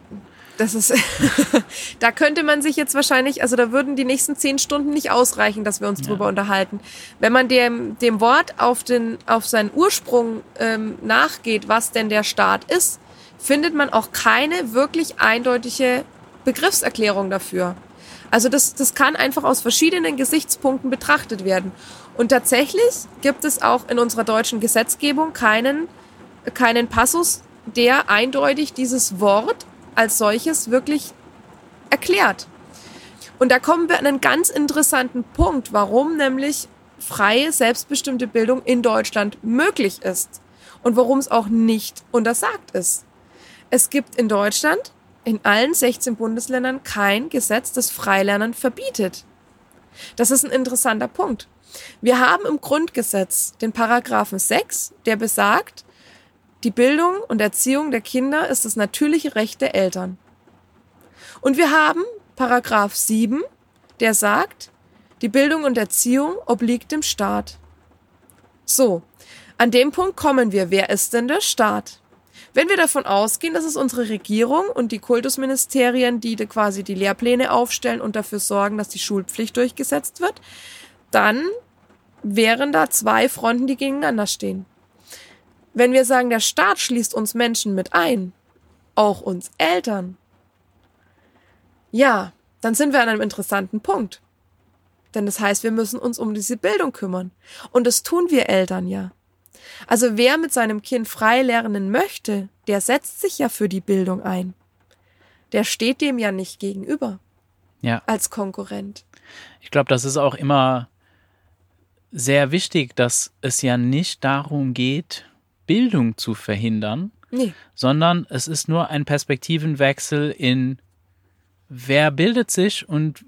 Das ist, (laughs) da könnte man sich jetzt wahrscheinlich, also da würden die nächsten zehn Stunden nicht ausreichen, dass wir uns drüber unterhalten. Wenn man dem, dem Wort auf, den, auf seinen Ursprung ähm, nachgeht, was denn der Staat ist, findet man auch keine wirklich eindeutige Begriffserklärung dafür. Also das, das kann einfach aus verschiedenen Gesichtspunkten betrachtet werden. Und tatsächlich gibt es auch in unserer deutschen Gesetzgebung keinen, keinen Passus, der eindeutig dieses Wort als solches wirklich erklärt. Und da kommen wir an einen ganz interessanten Punkt, warum nämlich freie, selbstbestimmte Bildung in Deutschland möglich ist und warum es auch nicht untersagt ist. Es gibt in Deutschland in allen 16 Bundesländern kein Gesetz, das Freilernen verbietet. Das ist ein interessanter Punkt. Wir haben im Grundgesetz den Paragraphen 6, der besagt, die Bildung und Erziehung der Kinder ist das natürliche Recht der Eltern. Und wir haben Paragraph 7, der sagt, die Bildung und Erziehung obliegt dem Staat. So, an dem Punkt kommen wir. Wer ist denn der Staat? Wenn wir davon ausgehen, dass es unsere Regierung und die Kultusministerien, die quasi die Lehrpläne aufstellen und dafür sorgen, dass die Schulpflicht durchgesetzt wird, dann wären da zwei Fronten, die gegeneinander stehen. Wenn wir sagen, der Staat schließt uns Menschen mit ein, auch uns Eltern, ja, dann sind wir an einem interessanten Punkt. Denn das heißt, wir müssen uns um diese Bildung kümmern. Und das tun wir Eltern ja. Also wer mit seinem Kind frei lernen möchte, der setzt sich ja für die Bildung ein. Der steht dem ja nicht gegenüber. Ja. Als Konkurrent. Ich glaube, das ist auch immer sehr wichtig, dass es ja nicht darum geht, Bildung zu verhindern, nee. sondern es ist nur ein Perspektivenwechsel in wer bildet sich und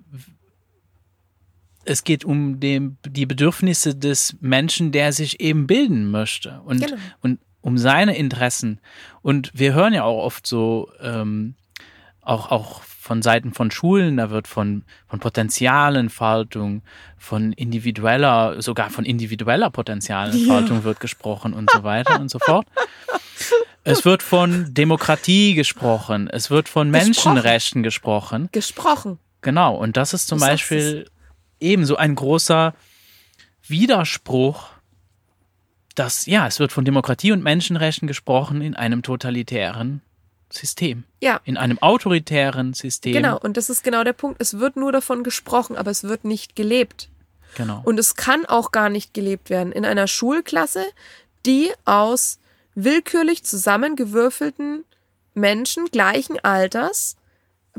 es geht um den, die Bedürfnisse des Menschen, der sich eben bilden möchte und, Genau. und um seine Interessen. Und wir hören ja auch oft so, ähm, auch, auch von Seiten von Schulen, da wird von, von Potenzialentfaltung, von individueller, sogar von individueller Potenzialentfaltung wird gesprochen und so weiter und so fort. (laughs) Es wird von Demokratie gesprochen, es wird von. Menschenrechten gesprochen. Gesprochen. Genau, und das ist zum Du Beispiel ebenso ein großer Widerspruch, dass, ja, es wird von Demokratie und Menschenrechten gesprochen in einem totalitären System, Ja, in einem autoritären System. genau. Und das ist genau der Punkt. Es wird nur davon gesprochen, aber es wird nicht gelebt. Genau. Und es kann auch gar nicht gelebt werden. In einer Schulklasse, die aus willkürlich zusammengewürfelten Menschen gleichen Alters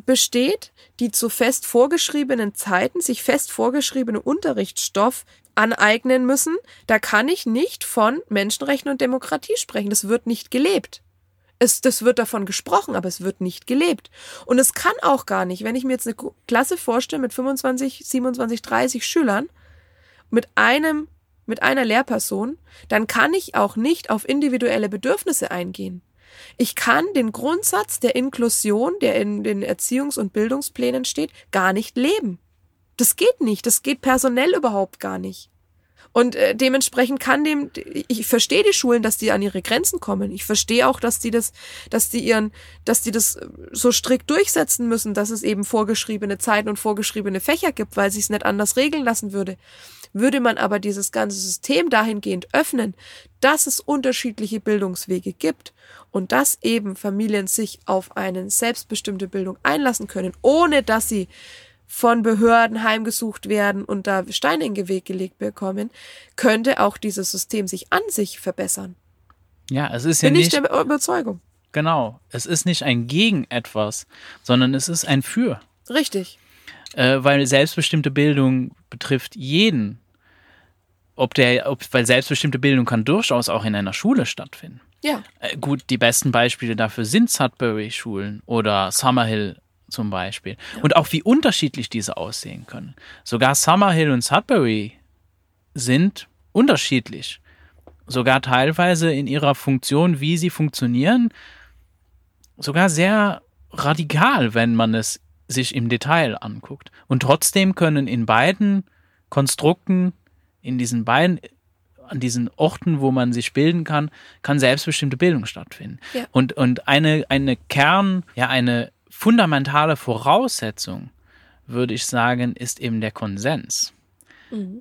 besteht, die zu fest vorgeschriebenen Zeiten sich fest vorgeschriebene Unterrichtsstoff aneignen müssen, da kann ich nicht von Menschenrechten und Demokratie sprechen. Das wird nicht gelebt. Es, das wird davon gesprochen, aber es wird nicht gelebt. Und es kann auch gar nicht, wenn ich mir jetzt eine Klasse vorstelle mit 25, 27, 30 Schülern, mit einem, mit einer Lehrperson, dann kann ich auch nicht auf individuelle Bedürfnisse eingehen. Ich kann den Grundsatz der Inklusion, der in den Erziehungs- und Bildungsplänen steht, gar nicht leben. Das geht nicht. Das geht personell überhaupt gar nicht. Und äh, dementsprechend kann dem, ich verstehe die Schulen, dass die an ihre Grenzen kommen. Ich verstehe auch, dass die das, dass die ihren, dass die das äh, so strikt durchsetzen müssen, dass es eben vorgeschriebene Zeiten und vorgeschriebene Fächer gibt, weil sich es nicht anders regeln lassen würde. Würde man aber dieses ganze System dahingehend öffnen, dass es unterschiedliche Bildungswege gibt und dass eben Familien sich auf eine selbstbestimmte Bildung einlassen können, ohne dass sie von Behörden heimgesucht werden und da Steine in den Weg gelegt bekommen, könnte auch dieses System sich an sich verbessern. ja, es ist ja Bin ich nicht, der Überzeugung. genau, es ist nicht ein gegen etwas, sondern es ist ein für. Richtig. äh, weil selbstbestimmte Bildung betrifft jeden. Ob der, ob, weil selbstbestimmte Bildung kann durchaus auch in einer Schule stattfinden. Ja. Äh, gut, die besten Beispiele dafür sind Sudbury-Schulen oder Summerhill zum Beispiel. Und auch wie unterschiedlich diese aussehen können. Sogar Summerhill und Sudbury sind unterschiedlich. Sogar teilweise in ihrer Funktion, wie sie funktionieren, sogar sehr radikal, wenn man es sich im Detail anguckt. Und trotzdem können in beiden Konstrukten, in diesen beiden, an diesen Orten, wo man sich bilden kann, kann selbstbestimmte Bildung stattfinden. Ja. Und, und eine, eine Kern, ja, eine fundamentale Voraussetzung, würde ich sagen, ist eben der Konsens.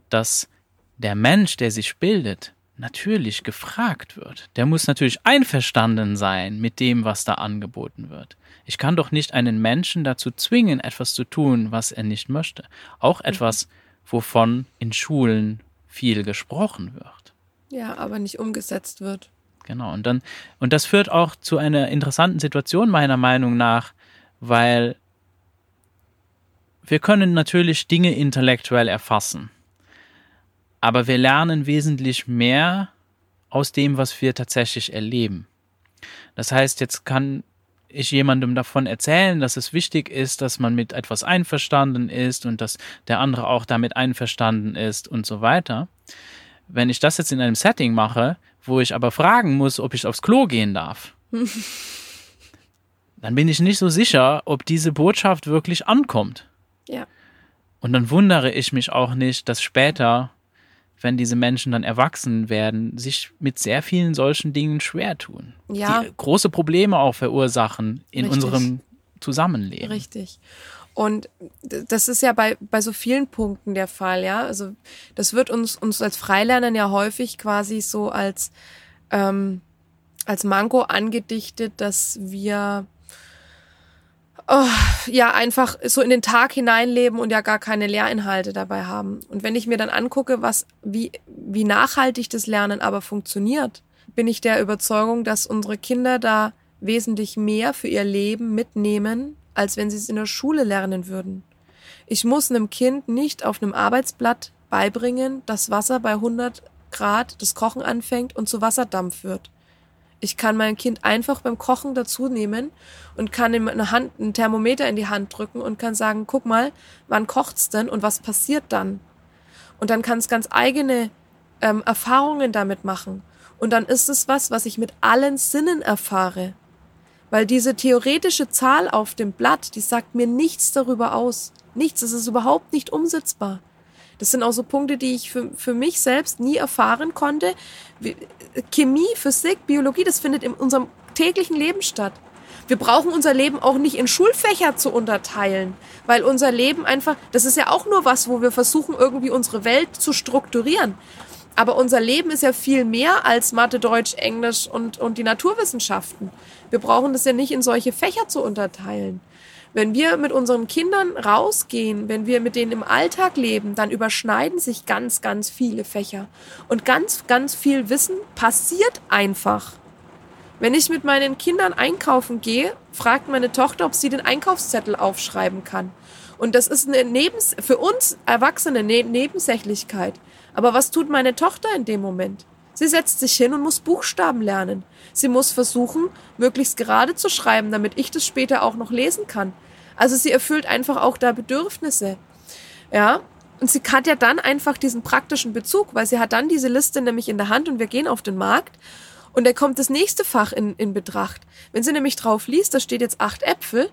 Dass der Mensch, der sich bildet, natürlich gefragt wird. Der muss natürlich einverstanden sein mit dem, was da angeboten wird. Ich kann doch nicht einen Menschen dazu zwingen, etwas zu tun, was er nicht möchte. Auch etwas, wovon in Schulen viel gesprochen wird. Ja, aber nicht umgesetzt wird. Genau. Und dann, und das führt auch zu einer interessanten Situation meiner Meinung nach, weil wir können natürlich Dinge intellektuell erfassen. Aber wir lernen wesentlich mehr aus dem, was wir tatsächlich erleben. Das heißt, jetzt kann ich jemandem davon erzählen, dass es wichtig ist, dass man mit etwas einverstanden ist und dass der andere auch damit einverstanden ist und so weiter. Wenn ich das jetzt in einem Setting mache, wo ich aber fragen muss, ob ich aufs Klo gehen darf, (laughs) dann bin ich nicht so sicher, ob diese Botschaft wirklich ankommt. Ja. Und dann wundere ich mich auch nicht, dass später, wenn diese Menschen dann erwachsen werden, sich mit sehr vielen solchen Dingen schwer tun. Ja. Die große Probleme auch verursachen in Richtig. unserem Zusammenleben. Richtig. Und das ist ja bei, bei so vielen Punkten der Fall, ja. Also das wird uns, uns als Freilernern ja häufig quasi so als, ähm, als Manko angedichtet, dass wir oh, ja einfach so in den Tag hineinleben und ja gar keine Lehrinhalte dabei haben. Und wenn ich mir dann angucke, was, wie, wie nachhaltig das Lernen aber funktioniert, bin ich der Überzeugung, dass unsere Kinder da wesentlich mehr für ihr Leben mitnehmen, als wenn sie es in der Schule lernen würden. Ich muss einem Kind nicht auf einem Arbeitsblatt beibringen, dass Wasser bei 100 Grad das Kochen anfängt und zu Wasserdampf wird. Ich kann mein Kind einfach beim Kochen dazu nehmen und kann ihm eine Hand, ein Thermometer in die Hand drücken und kann sagen, guck mal, wann kocht's denn und was passiert dann? Und dann kann es ganz eigene ähm, Erfahrungen damit machen. Und dann ist es was, was ich mit allen Sinnen erfahre. Weil diese theoretische Zahl auf dem Blatt, die sagt mir nichts darüber aus. Nichts, es ist überhaupt nicht umsetzbar. Das sind auch so Punkte, die ich für, für mich selbst nie erfahren konnte. Chemie, Physik, Biologie, das findet in unserem täglichen Leben statt. Wir brauchen unser Leben auch nicht in Schulfächer zu unterteilen, weil unser Leben einfach, das ist ja auch nur was, wo wir versuchen, irgendwie unsere Welt zu strukturieren. Aber unser Leben ist ja viel mehr als Mathe, Deutsch, Englisch und, und die Naturwissenschaften. Wir brauchen das ja nicht in solche Fächer zu unterteilen. Wenn wir mit unseren Kindern rausgehen, wenn wir mit denen im Alltag leben, dann überschneiden sich ganz, ganz viele Fächer. Und ganz, ganz viel Wissen passiert einfach. Wenn ich mit meinen Kindern einkaufen gehe, fragt meine Tochter, ob sie den Einkaufszettel aufschreiben kann. Und das ist eine Nebens für uns Erwachsene eine Nebensächlichkeit. Aber was tut meine Tochter in dem Moment? Sie setzt sich hin und muss Buchstaben lernen. Sie muss versuchen, möglichst gerade zu schreiben, damit ich das später auch noch lesen kann. Also sie erfüllt einfach auch da Bedürfnisse. Ja, und sie hat ja dann einfach diesen praktischen Bezug, weil sie hat dann diese Liste nämlich in der Hand und wir gehen auf den Markt und da kommt das nächste Fach in, in Betracht. Wenn sie nämlich drauf liest, da steht jetzt acht Äpfel,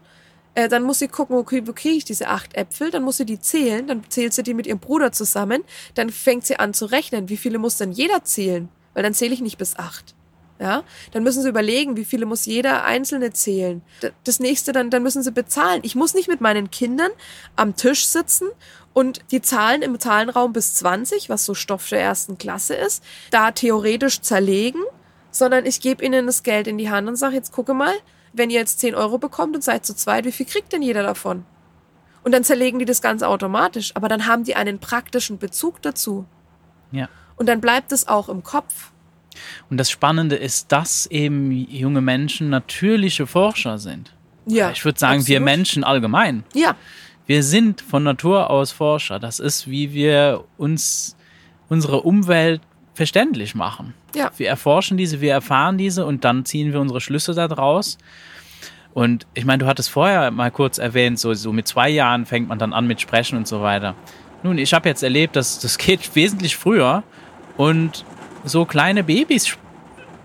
äh, dann muss sie gucken, okay, wo kriege ich diese acht Äpfel? Dann muss sie die zählen, dann zählt sie die mit ihrem Bruder zusammen, dann fängt sie an zu rechnen, wie viele muss denn jeder zählen? Weil dann zähle ich nicht bis acht. Ja, dann müssen sie überlegen, wie viele muss jeder Einzelne zählen. Das nächste, dann, dann müssen sie bezahlen. Ich muss nicht mit meinen Kindern am Tisch sitzen und die Zahlen im Zahlenraum bis 20, was so Stoff der ersten Klasse ist, da theoretisch zerlegen, sondern ich gebe ihnen das Geld in die Hand und sage, jetzt gucke mal, wenn ihr jetzt 10 Euro bekommt und seid zu zweit, wie viel kriegt denn jeder davon? Und dann zerlegen die das Ganze automatisch, aber dann haben die einen praktischen Bezug dazu. Ja. Und dann bleibt es auch im Kopf. Und das Spannende ist, dass eben junge Menschen natürliche Forscher sind. Ja. Ich würde sagen, wir absolut. Menschen allgemein. Ja, Wir sind von Natur aus Forscher. Das ist, wie wir uns unsere Umwelt verständlich machen. Ja. Wir erforschen diese, wir erfahren diese und dann ziehen wir unsere Schlüsse daraus. Und ich meine, du hattest vorher mal kurz erwähnt, so, so mit zwei Jahren fängt man dann an mit Sprechen und so weiter. Nun, ich habe jetzt erlebt, dass das geht (laughs) wesentlich früher und so kleine Babys sp-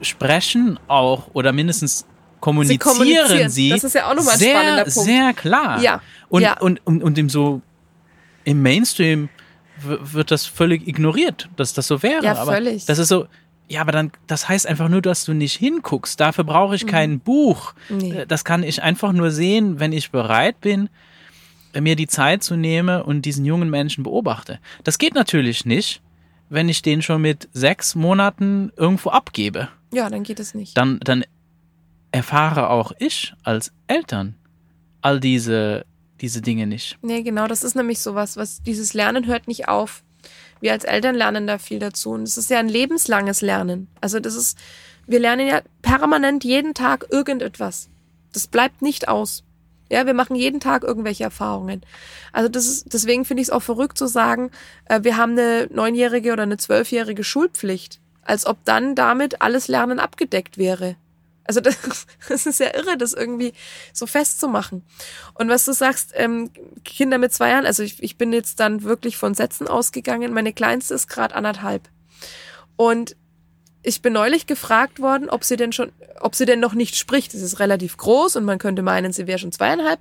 sprechen auch oder mindestens kommunizieren kommunizieren. sie, Das ist ja auch nochmal ein sehr, spannender Punkt. sehr klar. Ja, Und, ja. und, und, und im so im Mainstream wird das völlig ignoriert, dass das so wäre. Ja, aber völlig. Das ist so, ja, aber dann, das heißt einfach nur, dass du nicht hinguckst. Dafür brauche ich kein Buch. Mhm. Nee. Äh, Das kann ich einfach nur sehen, wenn ich bereit bin, mir die Zeit zu nehmen und diesen jungen Menschen beobachte. Das geht natürlich nicht, wenn ich den schon mit sechs Monaten irgendwo abgebe. ja, dann geht es nicht. Dann, dann erfahre auch ich als Eltern all diese, diese Dinge nicht. Nee, genau, das ist nämlich sowas, was dieses Lernen hört nicht auf. Wir als Eltern lernen da viel dazu. Und es ist ja ein lebenslanges Lernen. Also das ist, wir lernen ja permanent jeden Tag irgendetwas. Das bleibt nicht aus. Ja, wir machen jeden Tag irgendwelche Erfahrungen. Also das ist, deswegen finde ich es auch verrückt zu sagen, äh, wir haben eine neunjährige oder eine zwölfjährige Schulpflicht. Als ob dann damit alles Lernen abgedeckt wäre. Also (laughs) das, das ist ja irre, das irgendwie so festzumachen. Und was du sagst, ähm, Kinder mit zwei Jahren, also ich, ich bin jetzt dann wirklich von Sätzen ausgegangen. Meine kleinste ist gerade anderthalb. Und ich bin neulich gefragt worden, ob sie denn schon, ob sie denn noch nicht spricht. Das ist relativ groß und man könnte meinen, sie wäre schon zweieinhalb.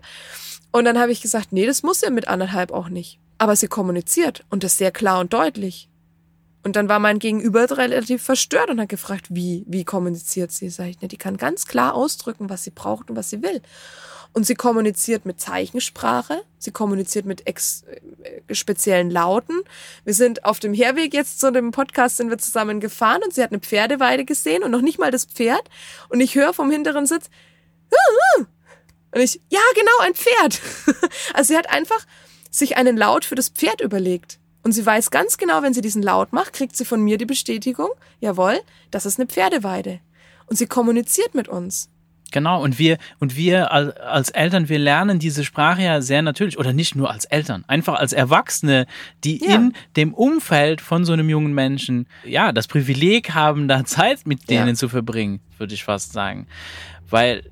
Und dann habe ich gesagt, nee, das muss sie mit anderthalb auch nicht. Aber sie kommuniziert und das sehr klar und deutlich. Und dann war mein Gegenüber relativ verstört und hat gefragt, wie, wie kommuniziert sie? Sag ich, ne, die kann ganz klar ausdrücken, was sie braucht und was sie will. Und sie kommuniziert mit Zeichensprache, sie kommuniziert mit ex äh, speziellen Lauten. Wir sind auf dem Herweg jetzt zu dem Podcast, sind wir zusammen gefahren und sie hat eine Pferdeweide gesehen und noch nicht mal das Pferd. Und ich höre vom hinteren Sitz, und ich, ja, genau, ein Pferd. (laughs) Also sie hat einfach sich einen Laut für das Pferd überlegt. Und sie weiß ganz genau, wenn sie diesen Laut macht, kriegt sie von mir die Bestätigung, jawohl, das ist eine Pferdeweide. Und sie kommuniziert mit uns. Genau, und wir, und wir als Eltern, wir lernen diese Sprache ja sehr natürlich, oder nicht nur als Eltern, einfach als Erwachsene, die ja. in dem Umfeld von so einem jungen Menschen, ja, das Privileg haben, da Zeit mit denen ja. zu verbringen, würde ich fast sagen. Weil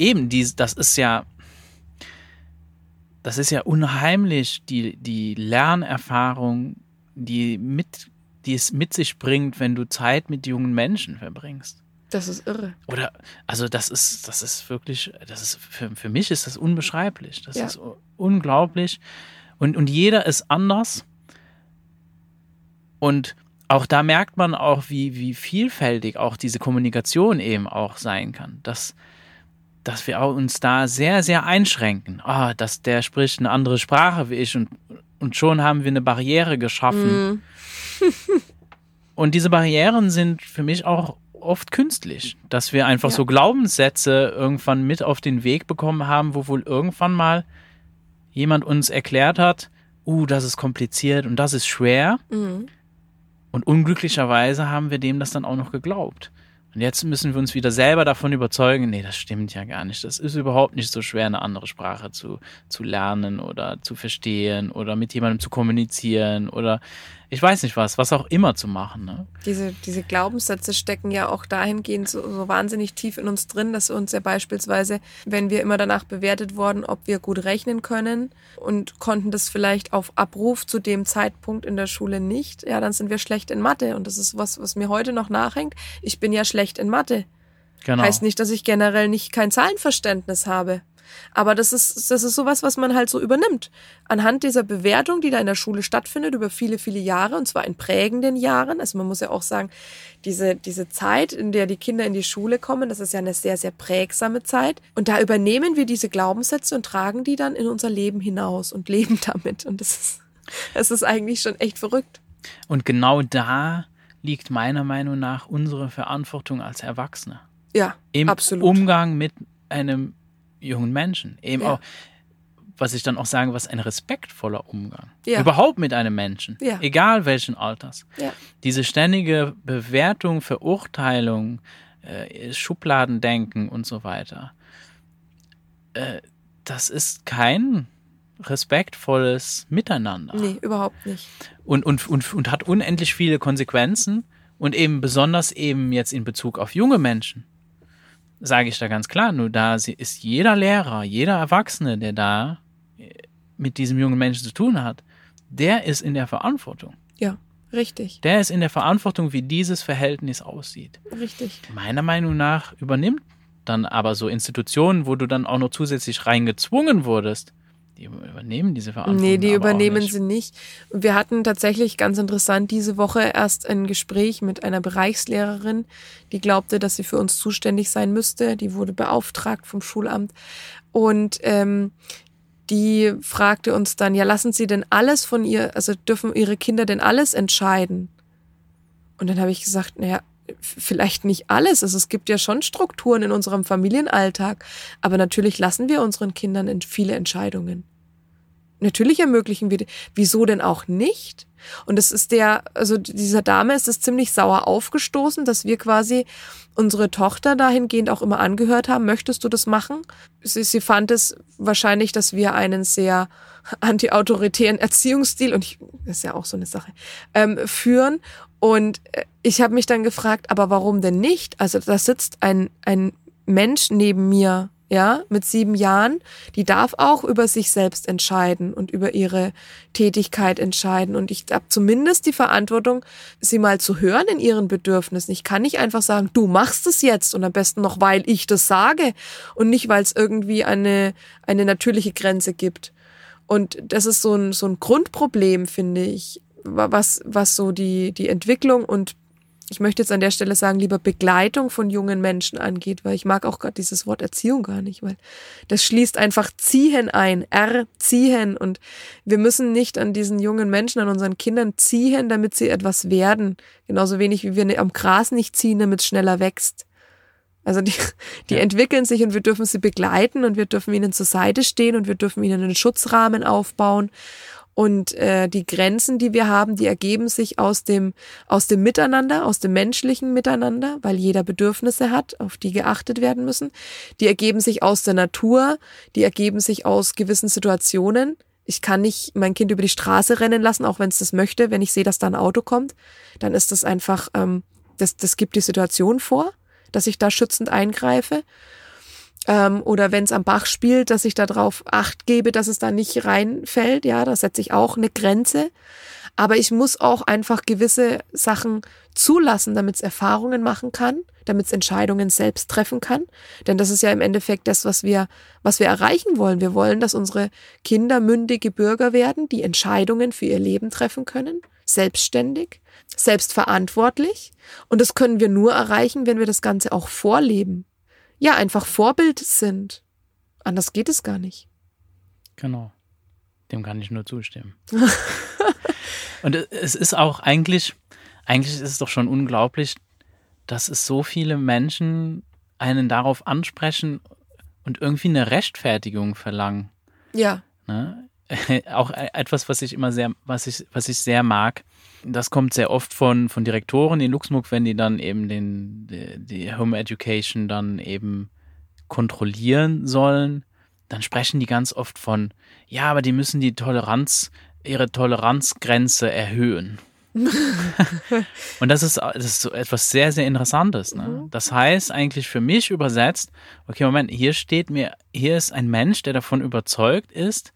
eben, die, das ist ja, das ist ja unheimlich, die, die Lernerfahrung, die, mit, die es mit sich bringt, wenn du Zeit mit jungen Menschen verbringst. Das ist irre. Oder, also das ist, das ist wirklich, das ist, für, für mich ist das unbeschreiblich. Das ja. ist unglaublich. Und, und jeder ist anders. Und auch da merkt man auch, wie, wie vielfältig auch diese Kommunikation eben auch sein kann. Dass, dass wir uns da sehr, sehr einschränken. Ah, oh, dass der spricht eine andere Sprache wie ich und, und schon haben wir eine Barriere geschaffen. Mm. (laughs) und diese Barrieren sind für mich auch oft künstlich, dass wir einfach ja. so Glaubenssätze irgendwann mit auf den Weg bekommen haben, wo wohl irgendwann mal jemand uns erklärt hat, uh, das ist kompliziert und das ist schwer. Mhm. Und unglücklicherweise haben wir dem das dann auch noch geglaubt. Und jetzt müssen wir uns wieder selber davon überzeugen, nee, das stimmt ja gar nicht. Das ist überhaupt nicht so schwer, eine andere Sprache zu, zu lernen oder zu verstehen oder mit jemandem zu kommunizieren oder ich weiß nicht was, was auch immer zu machen. Ne? Diese, diese Glaubenssätze stecken ja auch dahingehend so, so wahnsinnig tief in uns drin, dass uns ja beispielsweise, wenn wir immer danach bewertet wurden, ob wir gut rechnen können und konnten das vielleicht auf Abruf zu dem Zeitpunkt in der Schule nicht, ja, dann sind wir schlecht in Mathe. Und das ist was, was mir heute noch nachhängt. Ich bin ja schlecht in Mathe. Genau. Heißt nicht, dass ich generell nicht kein Zahlenverständnis habe. Aber das ist, das ist sowas, was man halt so übernimmt. Anhand dieser Bewertung, die da in der Schule stattfindet, über viele, viele Jahre, und zwar in prägenden Jahren. Also man muss ja auch sagen, diese, diese Zeit, in der die Kinder in die Schule kommen, das ist ja eine sehr, sehr prägsame Zeit. Und da übernehmen wir diese Glaubenssätze und tragen die dann in unser Leben hinaus und (laughs) leben damit. Und das ist, das ist eigentlich schon echt verrückt. Und genau da liegt meiner Meinung nach unsere Verantwortung als Erwachsene. Ja, Im absolut. Umgang mit einem jungen Menschen. Eben ja. auch, was ich dann auch sage, was ein respektvoller Umgang. Ja. Überhaupt mit einem Menschen. Ja. Egal welchen Alters. Diese ständige Bewertung, Verurteilung, äh, Schubladendenken und so weiter. Äh, das ist kein respektvolles Miteinander. Nee, überhaupt nicht. Und, und, und, und hat unendlich viele Konsequenzen und eben besonders eben jetzt in Bezug auf junge Menschen sage ich da ganz klar, nur da ist jeder Lehrer, jeder Erwachsene, der da äh, mit diesem jungen Menschen zu tun hat, der ist in der Verantwortung. Ja, richtig. Der ist in der Verantwortung, wie dieses Verhältnis aussieht. Richtig. Meiner Meinung nach übernimmt dann aber so Institutionen, wo du dann auch noch zusätzlich reingezwungen wurdest, die übernehmen diese Verantwortung. Nee, die übernehmen nicht. sie nicht. Wir hatten tatsächlich ganz interessant diese Woche erst ein Gespräch mit einer Bereichslehrerin, die glaubte, dass sie für uns zuständig sein müsste. Die wurde beauftragt vom Schulamt. Und ähm, die fragte uns dann, ja, lassen Sie denn alles von ihr, also dürfen Ihre Kinder denn alles entscheiden? Und dann habe ich gesagt, naja, vielleicht nicht alles. Also es gibt ja schon Strukturen in unserem Familienalltag, aber natürlich lassen wir unseren Kindern viele Entscheidungen. Natürlich ermöglichen wir, wieso denn auch nicht? Und es ist der, also dieser Dame ist es ziemlich sauer aufgestoßen, dass wir quasi unsere Tochter dahingehend auch immer angehört haben. Möchtest du das machen? Sie, sie fand es wahrscheinlich, dass wir einen sehr anti-autoritären Erziehungsstil, und ich, das ist ja auch so eine Sache, ähm, führen. Und äh, ich habe mich dann gefragt, aber warum denn nicht? Also da sitzt ein, ein Mensch neben mir, ja, mit sieben Jahren, die darf auch über sich selbst entscheiden und über ihre Tätigkeit entscheiden. Und ich habe zumindest die Verantwortung, sie mal zu hören in ihren Bedürfnissen. Ich kann nicht einfach sagen, du machst es jetzt und am besten noch, weil ich das sage und nicht, weil es irgendwie eine, eine natürliche Grenze gibt. Und das ist so ein, so ein Grundproblem, finde ich, was, was so die, die Entwicklung und ich möchte jetzt an der Stelle sagen, lieber Begleitung von jungen Menschen angeht, weil ich mag auch gerade dieses Wort Erziehung gar nicht, weil das schließt einfach ziehen ein, erziehen und wir müssen nicht an diesen jungen Menschen, an unseren Kindern ziehen, damit sie etwas werden. Genauso wenig wie wir am Gras nicht ziehen, damit es schneller wächst. Also die, die ja. entwickeln sich und wir dürfen sie begleiten und wir dürfen ihnen zur Seite stehen und wir dürfen ihnen einen Schutzrahmen aufbauen und äh, die Grenzen, die wir haben, die ergeben sich aus dem, aus dem Miteinander, aus dem menschlichen Miteinander, weil jeder Bedürfnisse hat, auf die geachtet werden müssen. Die ergeben sich aus der Natur, die ergeben sich aus gewissen Situationen. Ich kann nicht mein Kind über die Straße rennen lassen, auch wenn es das möchte. Wenn ich sehe, dass da ein Auto kommt, dann ist das einfach, ähm, das, das gibt die Situation vor, dass ich da schützend eingreife ähm, oder wenn es am Bach spielt, dass ich darauf acht gebe, dass es da nicht reinfällt. Ja, da setze ich auch eine Grenze. Aber ich muss auch einfach gewisse Sachen zulassen, damit es Erfahrungen machen kann, damit es Entscheidungen selbst treffen kann. Denn das ist ja im Endeffekt das, was wir, was wir erreichen wollen. Wir wollen, dass unsere Kinder mündige Bürger werden, die Entscheidungen für ihr Leben treffen können, selbstständig, selbstverantwortlich. Und das können wir nur erreichen, wenn wir das Ganze auch vorleben ja, einfach Vorbild sind. Anders geht es gar nicht. Genau. Dem kann ich nur zustimmen. (laughs) Und es ist auch eigentlich, eigentlich ist es doch schon unglaublich, dass es so viele Menschen einen darauf ansprechen und irgendwie eine Rechtfertigung verlangen. Ja. Ne? (laughs) Auch e-, etwas, was ich immer sehr, was ich, was ich sehr mag, das kommt sehr oft von, von Direktoren in Luxemburg, wenn die dann eben den, die, die Home Education dann eben kontrollieren sollen, dann sprechen die ganz oft von, ja, aber die müssen die Toleranz, ihre Toleranzgrenze erhöhen. (laughs) und das ist, das ist so etwas sehr, sehr Interessantes. Ne? Mhm. Das heißt eigentlich für mich übersetzt, okay, Moment, hier steht mir, hier ist ein Mensch, der davon überzeugt ist,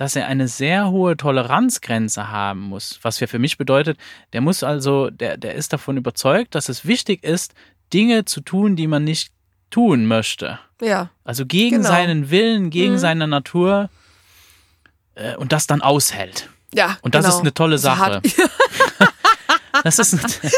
dass er eine sehr hohe Toleranzgrenze haben muss. Was ja für mich bedeutet, der muss also, der, der ist davon überzeugt, dass es wichtig ist, Dinge zu tun, die man nicht tun möchte. Ja. Also gegen genau. seinen Willen, gegen mhm. seine Natur äh, und das dann aushält. Ja. Und das genau. ist eine tolle Sache. (laughs) das ist eine, (laughs)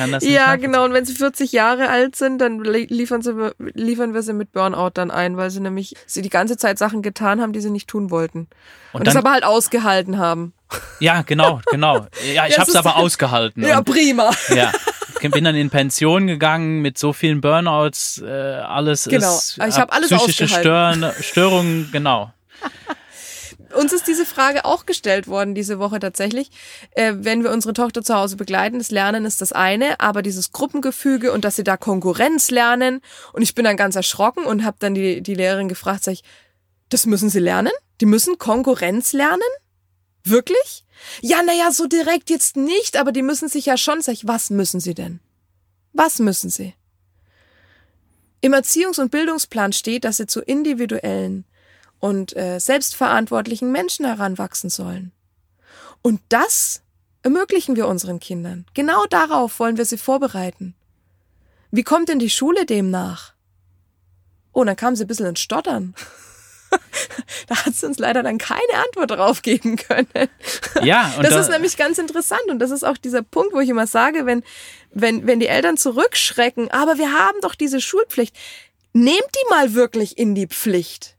kann das Ja, genau. Und wenn sie 40 Jahre alt sind, dann liefern, sie, liefern wir sie mit Burnout dann ein, weil sie nämlich sie die ganze Zeit Sachen getan haben, die sie nicht tun wollten. Und, und das aber halt ausgehalten haben. Ja, genau, (laughs) genau. Ja, ich habe es aber ausgehalten. Ja, prima. Ja. (laughs) Ich bin dann in Pension gegangen mit so vielen Burnouts, äh, alles genau. ist ich habe alles psychische Störn, Störungen, genau (laughs) uns ist diese Frage auch gestellt worden diese Woche tatsächlich. Äh, wenn wir unsere Tochter zu Hause begleiten, das Lernen ist das eine, aber dieses Gruppengefüge und dass sie da Konkurrenz lernen. Und ich bin dann ganz erschrocken und habe dann die, die Lehrerin gefragt, sag ich, das müssen sie lernen? Die müssen Konkurrenz lernen? Wirklich? Ja, naja, so direkt jetzt nicht, aber die müssen sich ja schon, sag ich, was müssen sie denn? Was müssen sie? Im Erziehungs- und Bildungsplan steht, dass sie zu individuellen und äh, selbstverantwortlichen Menschen heranwachsen sollen. Und das ermöglichen wir unseren Kindern. Genau darauf wollen wir sie vorbereiten. Wie kommt denn die Schule demnach? Oh, dann kam sie ein bisschen ins Stottern. (laughs) da hat sie uns leider dann keine Antwort drauf geben können. Ja, (laughs) und das da ist nämlich ganz interessant und das ist auch dieser Punkt, wo ich immer sage, wenn, wenn, wenn die Eltern zurückschrecken, aber wir haben doch diese Schulpflicht, nehmt die mal wirklich in die Pflicht.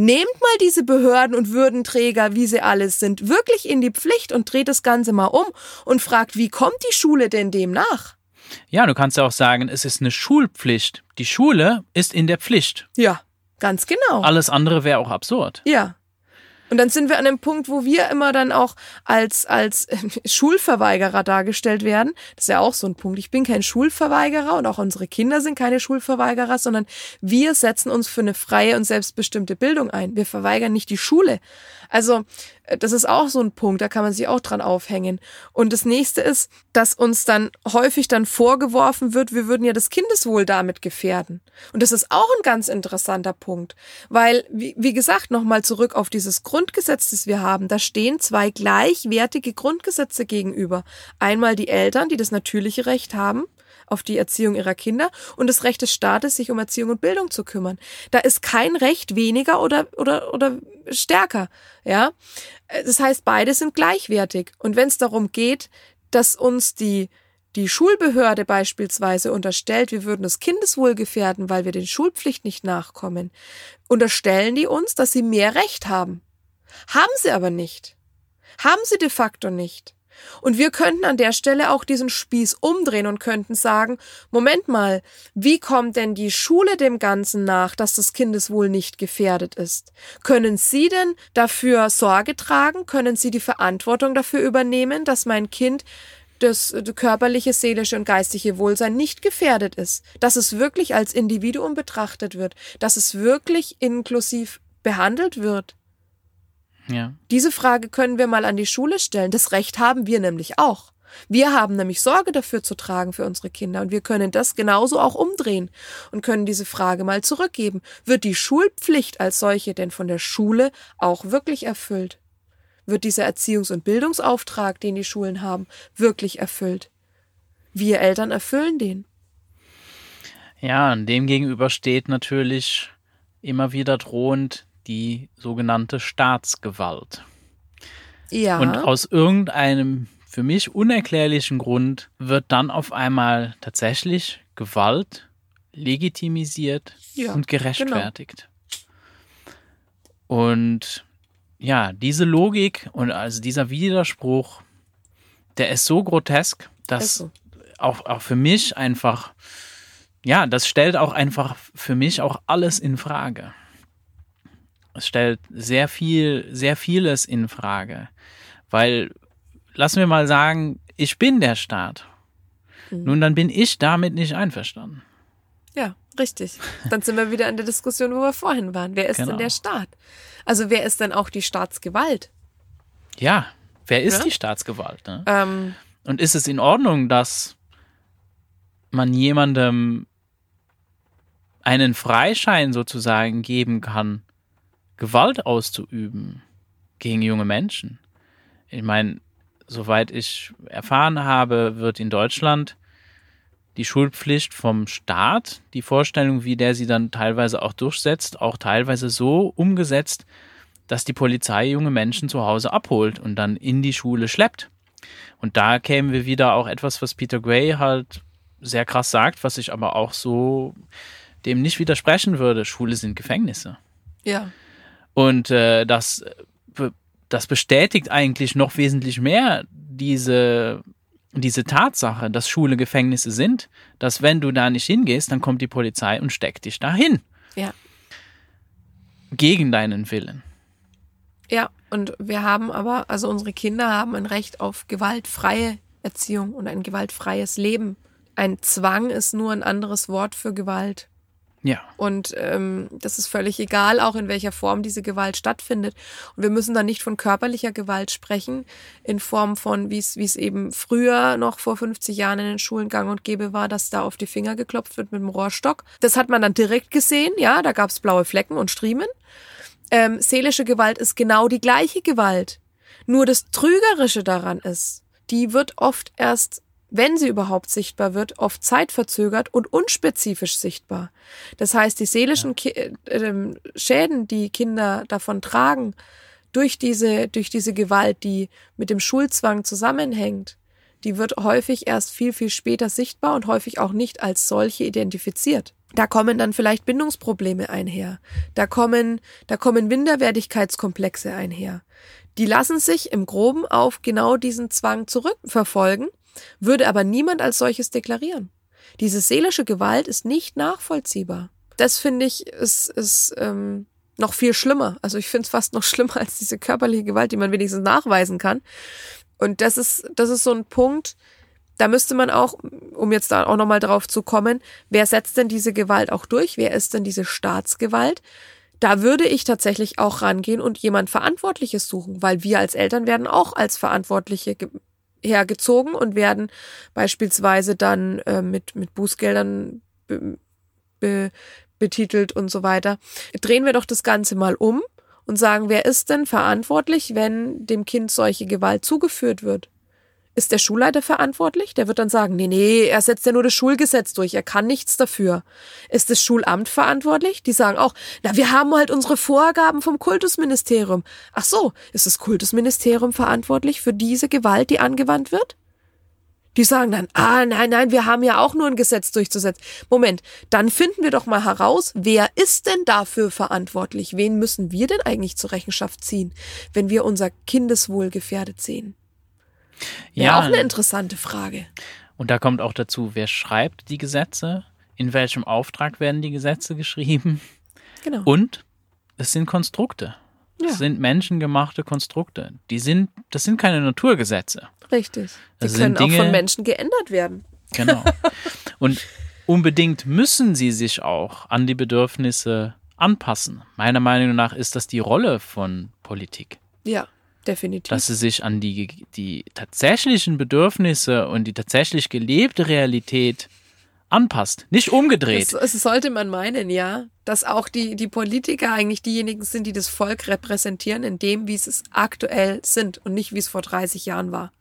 Nehmt mal diese Behörden und Würdenträger, wie sie alles sind, wirklich in die Pflicht und dreht das Ganze mal um und fragt, wie kommt die Schule denn dem nach? Ja, du kannst ja auch sagen, es ist eine Schulpflicht. Die Schule ist in der Pflicht. Ja, ganz genau. Alles andere wäre auch absurd. Ja. Und dann sind wir an dem Punkt, wo wir immer dann auch als, als Schulverweigerer dargestellt werden. Das ist ja auch so ein Punkt. Ich bin kein Schulverweigerer und auch unsere Kinder sind keine Schulverweigerer, sondern wir setzen uns für eine freie und selbstbestimmte Bildung ein. Wir verweigern nicht die Schule. Also äh, das ist auch so ein Punkt, da kann man sich auch dran aufhängen. Und das nächste ist, dass uns dann häufig dann vorgeworfen wird, wir würden ja das Kindeswohl damit gefährden. Und das ist auch ein ganz interessanter Punkt, weil, wie, wie gesagt, nochmal zurück auf dieses Grundgesetz, das wir haben, da stehen zwei gleichwertige Grundgesetze gegenüber. Einmal die Eltern, die das natürliche Recht haben, auf die Erziehung ihrer Kinder und das Recht des Staates, sich um Erziehung und Bildung zu kümmern. Da ist kein Recht weniger oder, oder, oder stärker, ja. Das heißt, beide sind gleichwertig. Und wenn es darum geht, dass uns die die Schulbehörde beispielsweise unterstellt, wir würden das Kindeswohl gefährden, weil wir den Schulpflicht nicht nachkommen, unterstellen die uns, dass sie mehr Recht haben. Haben sie aber nicht. Haben sie de facto nicht. Und wir könnten an der Stelle auch diesen Spieß umdrehen und könnten sagen, Moment mal, wie kommt denn die Schule dem Ganzen nach, dass das Kindeswohl nicht gefährdet ist? Können Sie denn dafür Sorge tragen? Können Sie die Verantwortung dafür übernehmen, dass mein Kind das körperliche, seelische und geistige Wohlsein nicht gefährdet ist, dass es wirklich als Individuum betrachtet wird, dass es wirklich inklusiv behandelt wird. Ja. Diese Frage können wir mal an die Schule stellen. Das Recht haben wir nämlich auch. Wir haben nämlich Sorge dafür zu tragen für unsere Kinder und wir können das genauso auch umdrehen und können diese Frage mal zurückgeben. Wird die Schulpflicht als solche denn von der Schule auch wirklich erfüllt? Wird dieser Erziehungs- und Bildungsauftrag, den die Schulen haben, wirklich erfüllt? Wir Eltern erfüllen den. Ja, und dem gegenüber steht natürlich immer wieder drohend die sogenannte Staatsgewalt. Ja. Und aus irgendeinem für mich unerklärlichen Grund wird dann auf einmal tatsächlich Gewalt legitimisiert Ja, und gerechtfertigt. Und ja, diese Logik und also dieser Widerspruch, der ist so grotesk, dass so. auch, auch für mich einfach, ja, das stellt auch einfach für mich auch alles in Frage. Es stellt sehr viel, sehr vieles in Frage. Weil, lassen wir mal sagen, ich bin der Staat. Mhm. Nun, dann bin ich damit nicht einverstanden. Ja, richtig. Dann sind wir wieder in der Diskussion, wo wir vorhin waren. Wer ist Genau. denn der Staat? Also wer ist denn auch die Staatsgewalt? Ja, wer ist Ja. die Staatsgewalt? Ne? Ähm, Und ist es in Ordnung, dass man jemandem einen Freischein sozusagen geben kann, Gewalt auszuüben gegen junge Menschen? Ich meine, soweit ich erfahren habe, wird in Deutschland die Schulpflicht vom Staat, die Vorstellung, wie der sie dann teilweise auch durchsetzt, auch teilweise so umgesetzt, dass die Polizei junge Menschen zu Hause abholt und dann in die Schule schleppt. Und da kämen wir wieder auch etwas, was Peter Gray halt sehr krass sagt, was ich aber auch so dem nicht widersprechen würde. Schule sind Gefängnisse. ja, Und äh, das, be- das bestätigt eigentlich noch wesentlich mehr diese, diese Tatsache, dass Schule Gefängnisse sind, dass wenn du da nicht hingehst, dann kommt die Polizei und steckt dich dahin. Ja. Gegen deinen Willen. ja. Und wir haben aber, also unsere Kinder haben ein Recht auf gewaltfreie Erziehung und ein gewaltfreies Leben. Ein Zwang ist nur ein anderes Wort für Gewalt. Ja. Und ähm, das ist völlig egal, auch in welcher Form diese Gewalt stattfindet. Und wir müssen da nicht von körperlicher Gewalt sprechen, in Form von, wie es wie es eben früher noch vor 50 Jahren in den Schulen gang und gäbe war, dass da auf die Finger geklopft wird mit dem Rohrstock. Das hat man dann direkt gesehen, ja, da gab es blaue Flecken und Striemen. Ähm, seelische Gewalt ist genau die gleiche Gewalt. Nur das Trügerische daran ist, die wird oft erst, wenn sie überhaupt sichtbar wird, oft zeitverzögert und unspezifisch sichtbar. Das heißt, die seelischen Ki äh, ähm, Schäden, die Kinder davon tragen, durch diese, durch diese Gewalt, die mit dem Schulzwang zusammenhängt, die wird häufig erst viel, viel später sichtbar und häufig auch nicht als solche identifiziert. Da kommen dann vielleicht Bindungsprobleme einher. Da kommen, da kommen Minderwertigkeitskomplexe einher. Die lassen sich im Groben auf genau diesen Zwang zurückverfolgen, würde aber niemand als solches deklarieren. Diese seelische Gewalt ist nicht nachvollziehbar. Das finde ich ist, ist ähm, noch viel schlimmer. Also ich finde es fast noch (laughs) schlimmer als diese körperliche Gewalt, die man wenigstens nachweisen kann. Und das ist, das ist so ein Punkt, da müsste man auch, um jetzt da auch nochmal drauf zu kommen, wer setzt denn diese Gewalt auch durch? Wer ist denn diese Staatsgewalt? Da würde ich tatsächlich auch rangehen und jemand Verantwortliches suchen, weil wir als Eltern werden auch als Verantwortliche hergezogen und werden beispielsweise dann äh, mit, mit Bußgeldern be, be, betitelt und so weiter. Drehen wir doch das Ganze mal um und sagen, wer ist denn verantwortlich, wenn dem Kind solche Gewalt zugeführt wird? Ist der Schulleiter verantwortlich? Der wird dann sagen, nee, nee, er setzt ja nur das Schulgesetz durch, er kann nichts dafür. Ist das Schulamt verantwortlich? Die sagen auch, na, wir haben halt unsere Vorgaben vom Kultusministerium. Ach so, ist das Kultusministerium verantwortlich für diese Gewalt, die angewandt wird? Die sagen dann, ah, nein, nein, wir haben ja auch nur ein Gesetz durchzusetzen. Moment, dann finden wir doch mal heraus, wer ist denn dafür verantwortlich? Wen müssen wir denn eigentlich zur Rechenschaft ziehen, wenn wir unser Kindeswohl gefährdet sehen? Wäre ja, auch eine interessante Frage. Und da kommt auch dazu, wer schreibt die Gesetze? In welchem Auftrag werden die Gesetze geschrieben? Genau. Und es sind Konstrukte. Ja. Das sind menschengemachte Konstrukte. Die sind, das sind keine Naturgesetze. Richtig. Die das können Dinge, auch von Menschen geändert werden. Genau. (laughs) Und unbedingt müssen sie sich auch an die Bedürfnisse anpassen. Meiner Meinung nach ist das die Rolle von Politik. Ja, definitiv. Dass sie sich an die, die tatsächlichen Bedürfnisse und die tatsächlich gelebte Realität anpasst, nicht umgedreht. Das, sollte man meinen, ja. Dass auch die, die Politiker eigentlich diejenigen sind, die das Volk repräsentieren, in dem, wie es aktuell sind und nicht, wie es vor 30 Jahren war.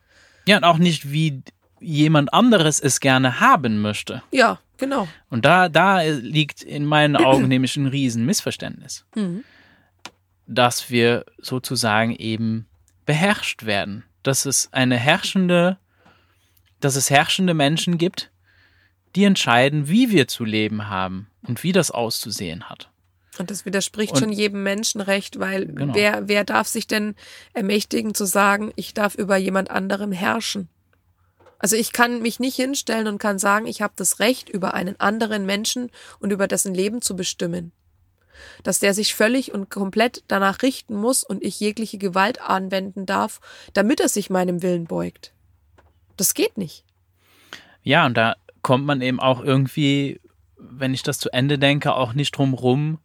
Ja, und auch nicht, wie jemand anderes es gerne haben möchte. Ja, genau. Und da, da liegt in meinen Augen (clears throat) nämlich ein Riesenmissverständnis. Mhm. Dass wir sozusagen eben beherrscht werden. Dass es eine herrschende, dass es herrschende Menschen gibt, die entscheiden, wie wir zu leben haben und wie das auszusehen hat. Und das widerspricht und, schon jedem Menschenrecht, weil genau. wer, wer darf sich denn ermächtigen zu sagen, ich darf über jemand anderem herrschen? Also ich kann mich nicht hinstellen und kann sagen, ich habe das Recht, über einen anderen Menschen und über dessen Leben zu bestimmen. Dass der sich völlig und komplett danach richten muss und ich jegliche Gewalt anwenden darf, damit er sich meinem Willen beugt. Das geht nicht. Ja, und da kommt man eben auch irgendwie, wenn ich das zu Ende denke, auch nicht drum rum,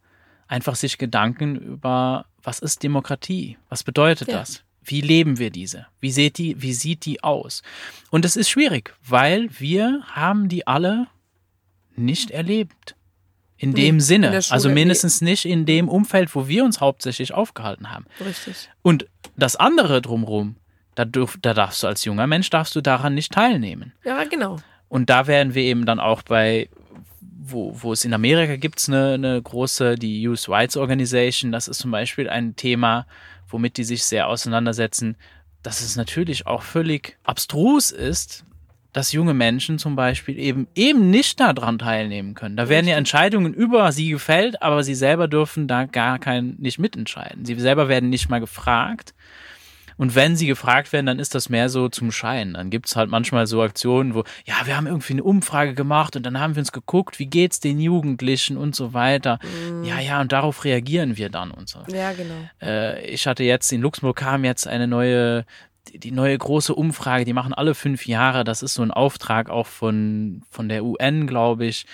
einfach sich Gedanken über, was ist Demokratie? Was bedeutet ja. das? Wie leben wir diese? Wie sieht die, wie sieht die aus? Und es ist schwierig, weil wir haben die alle nicht erlebt. In nee, dem Sinne. In also mindestens nee. nicht in dem Umfeld, wo wir uns hauptsächlich aufgehalten haben. Richtig. Und das andere drumherum, da, dürf, da darfst du als junger Mensch, darfst du daran nicht teilnehmen. Ja, genau. Und da werden wir eben dann auch bei wo, wo es in Amerika gibt es eine, eine große, die Youth Rights Organization, das ist zum Beispiel ein Thema, womit die sich sehr auseinandersetzen, dass es natürlich auch völlig abstrus ist, dass junge Menschen zum Beispiel eben eben nicht daran teilnehmen können. Da werden ja Entscheidungen über sie gefällt, aber sie selber dürfen da gar kein nicht mitentscheiden. Sie selber werden nicht mal gefragt. Und wenn sie gefragt werden, dann ist das mehr so zum Schein. Dann gibt es halt manchmal so Aktionen, wo, ja, wir haben irgendwie eine Umfrage gemacht und dann haben wir uns geguckt, wie geht's den Jugendlichen und so weiter. Mhm. Ja, ja, und darauf reagieren wir dann und so. Ja, genau. Äh, ich hatte jetzt, in Luxemburg kam jetzt eine neue die neue große Umfrage, die machen alle fünf Jahre. Das ist so ein Auftrag auch von, von der UN, glaube ich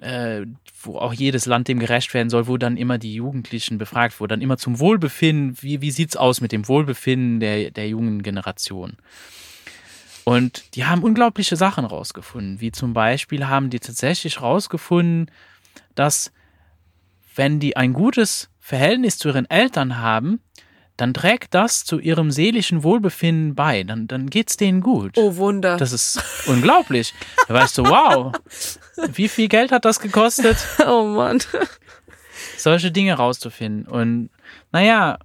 äh, wo auch jedes Land dem gerecht werden soll, wo dann immer die Jugendlichen befragt wurden, dann immer zum Wohlbefinden, wie, wie sieht es aus mit dem Wohlbefinden der, der jungen Generation? Und die haben unglaubliche Sachen rausgefunden, wie zum Beispiel haben die tatsächlich rausgefunden, dass wenn die ein gutes Verhältnis zu ihren Eltern haben, dann trägt das zu ihrem seelischen Wohlbefinden bei. Dann, dann es denen gut. Oh Wunder. Das ist unglaublich. Da weißt du, wow, wie viel Geld hat das gekostet? (laughs) Oh Mann. Solche Dinge rauszufinden. Und naja,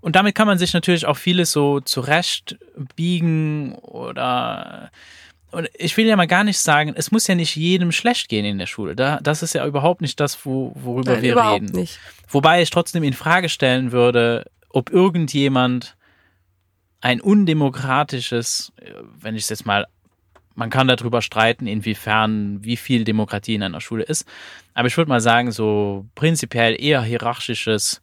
und damit kann man sich natürlich auch vieles so zurechtbiegen oder und ich will ja mal gar nicht sagen, es muss ja nicht jedem schlecht gehen in der Schule. Da, das ist ja überhaupt nicht das, wo, worüber Nein, wir reden. Nicht. Wobei ich trotzdem in Frage stellen würde, ob irgendjemand ein undemokratisches, wenn ich es jetzt mal, man kann darüber streiten, inwiefern, wie viel Demokratie in einer Schule ist. Aber ich würde mal sagen, so prinzipiell eher hierarchisches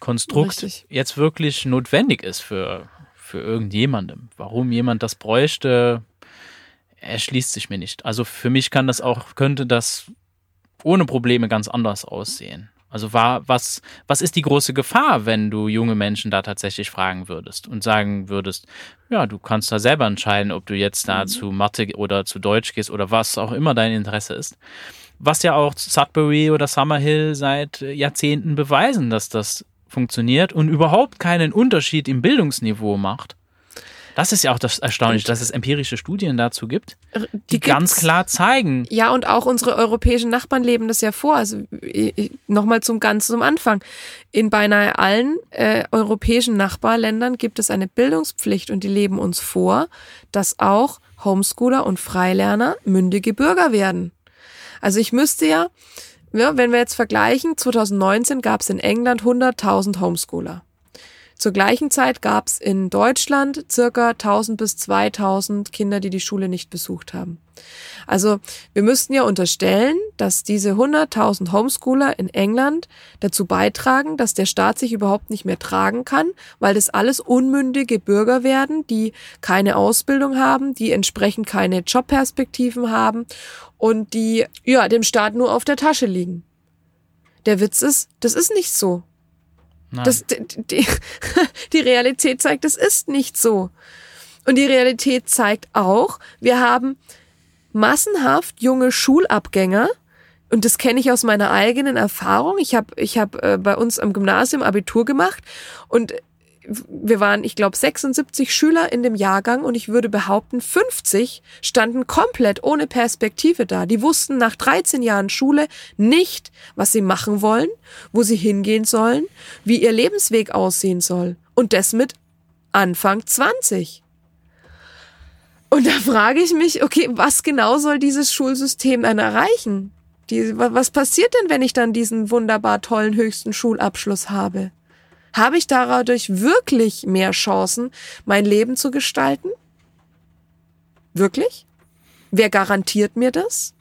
Konstrukt Richtig. jetzt wirklich notwendig ist für, für irgendjemandem. Warum jemand das bräuchte, erschließt sich mir nicht. Also für mich kann das auch, könnte das ohne Probleme ganz anders aussehen. Also war, was, was ist die große Gefahr, wenn du junge Menschen da tatsächlich fragen würdest und sagen würdest, ja, du kannst da selber entscheiden, ob du jetzt da mhm. zu Mathe oder zu Deutsch gehst oder was auch immer dein Interesse ist. Was ja auch Sudbury oder Summerhill seit Jahrzehnten beweisen, dass das funktioniert und überhaupt keinen Unterschied im Bildungsniveau macht. Das ist ja auch das Erstaunliche, dass es empirische Studien dazu gibt, die, Die ganz klar zeigen. Ja, und auch unsere europäischen Nachbarn leben das ja vor. Also nochmal zum ganz zum Anfang. In beinahe allen äh, europäischen Nachbarländern gibt es eine Bildungspflicht und die leben uns vor, dass auch Homeschooler und Freilerner mündige Bürger werden. Also ich müsste ja, ja wenn wir jetzt vergleichen, 2019 gab es in England 100.000 Homeschooler. Zur gleichen Zeit gab es in Deutschland circa 1000 bis 2000 Kinder, die die Schule nicht besucht haben. Also wir müssten ja unterstellen, dass diese 100.000 Homeschooler in England dazu beitragen, dass der Staat sich überhaupt nicht mehr tragen kann, weil das alles unmündige Bürger werden, die keine Ausbildung haben, die entsprechend keine Jobperspektiven haben und die ja dem Staat nur auf der Tasche liegen. Der Witz ist, das ist nicht so. Nein. Das, die, die, (laughs) die Realität zeigt, es ist nicht so. Und die Realität zeigt auch, wir haben massenhaft junge Schulabgänger, und das kenne ich aus meiner eigenen Erfahrung. Ich habe ich hab, äh, bei uns am Gymnasium Abitur gemacht und wir waren, ich glaube, 76 Schüler in dem Jahrgang und ich würde behaupten, 50 standen komplett ohne Perspektive da. Die wussten nach 13 Jahren Schule nicht, was sie machen wollen, wo sie hingehen sollen, wie ihr Lebensweg aussehen soll. Und das mit Anfang 20. Und da frage ich mich, okay, was genau soll dieses Schulsystem dann erreichen? Die, wa- was passiert denn, wenn ich dann diesen wunderbar tollen höchsten Schulabschluss habe? Habe ich dadurch wirklich mehr Chancen, mein Leben zu gestalten? Wirklich? Wer garantiert mir das?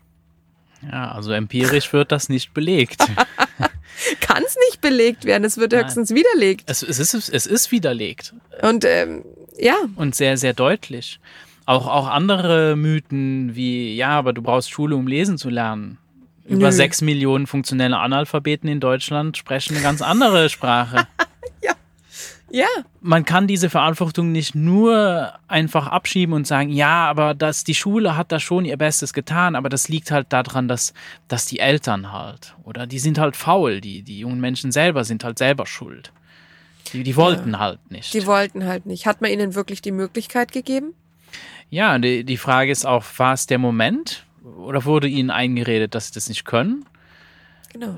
Ja, also empirisch wird das nicht belegt. (laughs) Kann es nicht belegt werden, es wird Nein. höchstens widerlegt. es, es, ist, es ist widerlegt Und ähm, ja, und sehr, sehr deutlich. Auch, auch andere Mythen wie, ja, aber du brauchst Schule, um lesen zu lernen. Über sechs Millionen funktionelle Analphabeten in Deutschland sprechen eine ganz andere Sprache. (laughs) ja, man kann diese Verantwortung nicht nur einfach abschieben und sagen, ja, aber das, die Schule hat da schon ihr Bestes getan, aber das liegt halt daran, dass, dass die Eltern halt, oder die sind halt faul, die, die jungen Menschen selber sind halt selber schuld. Die, die wollten halt nicht. die wollten halt nicht. Hat man ihnen wirklich die Möglichkeit gegeben? ja, die, die Frage ist auch, war es der Moment? Oder wurde ihnen eingeredet, dass sie das nicht können? Genau.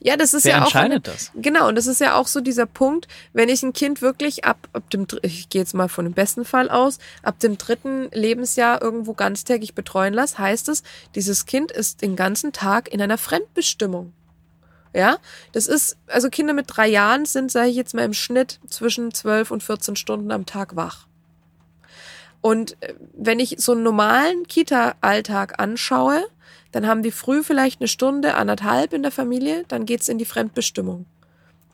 ja, das ist Wer ja auch entscheidet das? Genau, und das ist ja auch so dieser Punkt, wenn ich ein Kind wirklich ab, ab dem, ich gehe jetzt mal von dem besten Fall aus, ab dem dritten Lebensjahr irgendwo ganztägig betreuen lasse, heißt es, dieses Kind ist den ganzen Tag in einer Fremdbestimmung. Ja, das ist, also Kinder mit drei Jahren sind, sage ich jetzt mal im Schnitt zwischen 12 und 14 Stunden am Tag wach. Und äh, wenn ich so einen normalen Kita-Alltag anschaue, dann haben die früh vielleicht eine Stunde, anderthalb in der Familie, dann geht's in die Fremdbestimmung.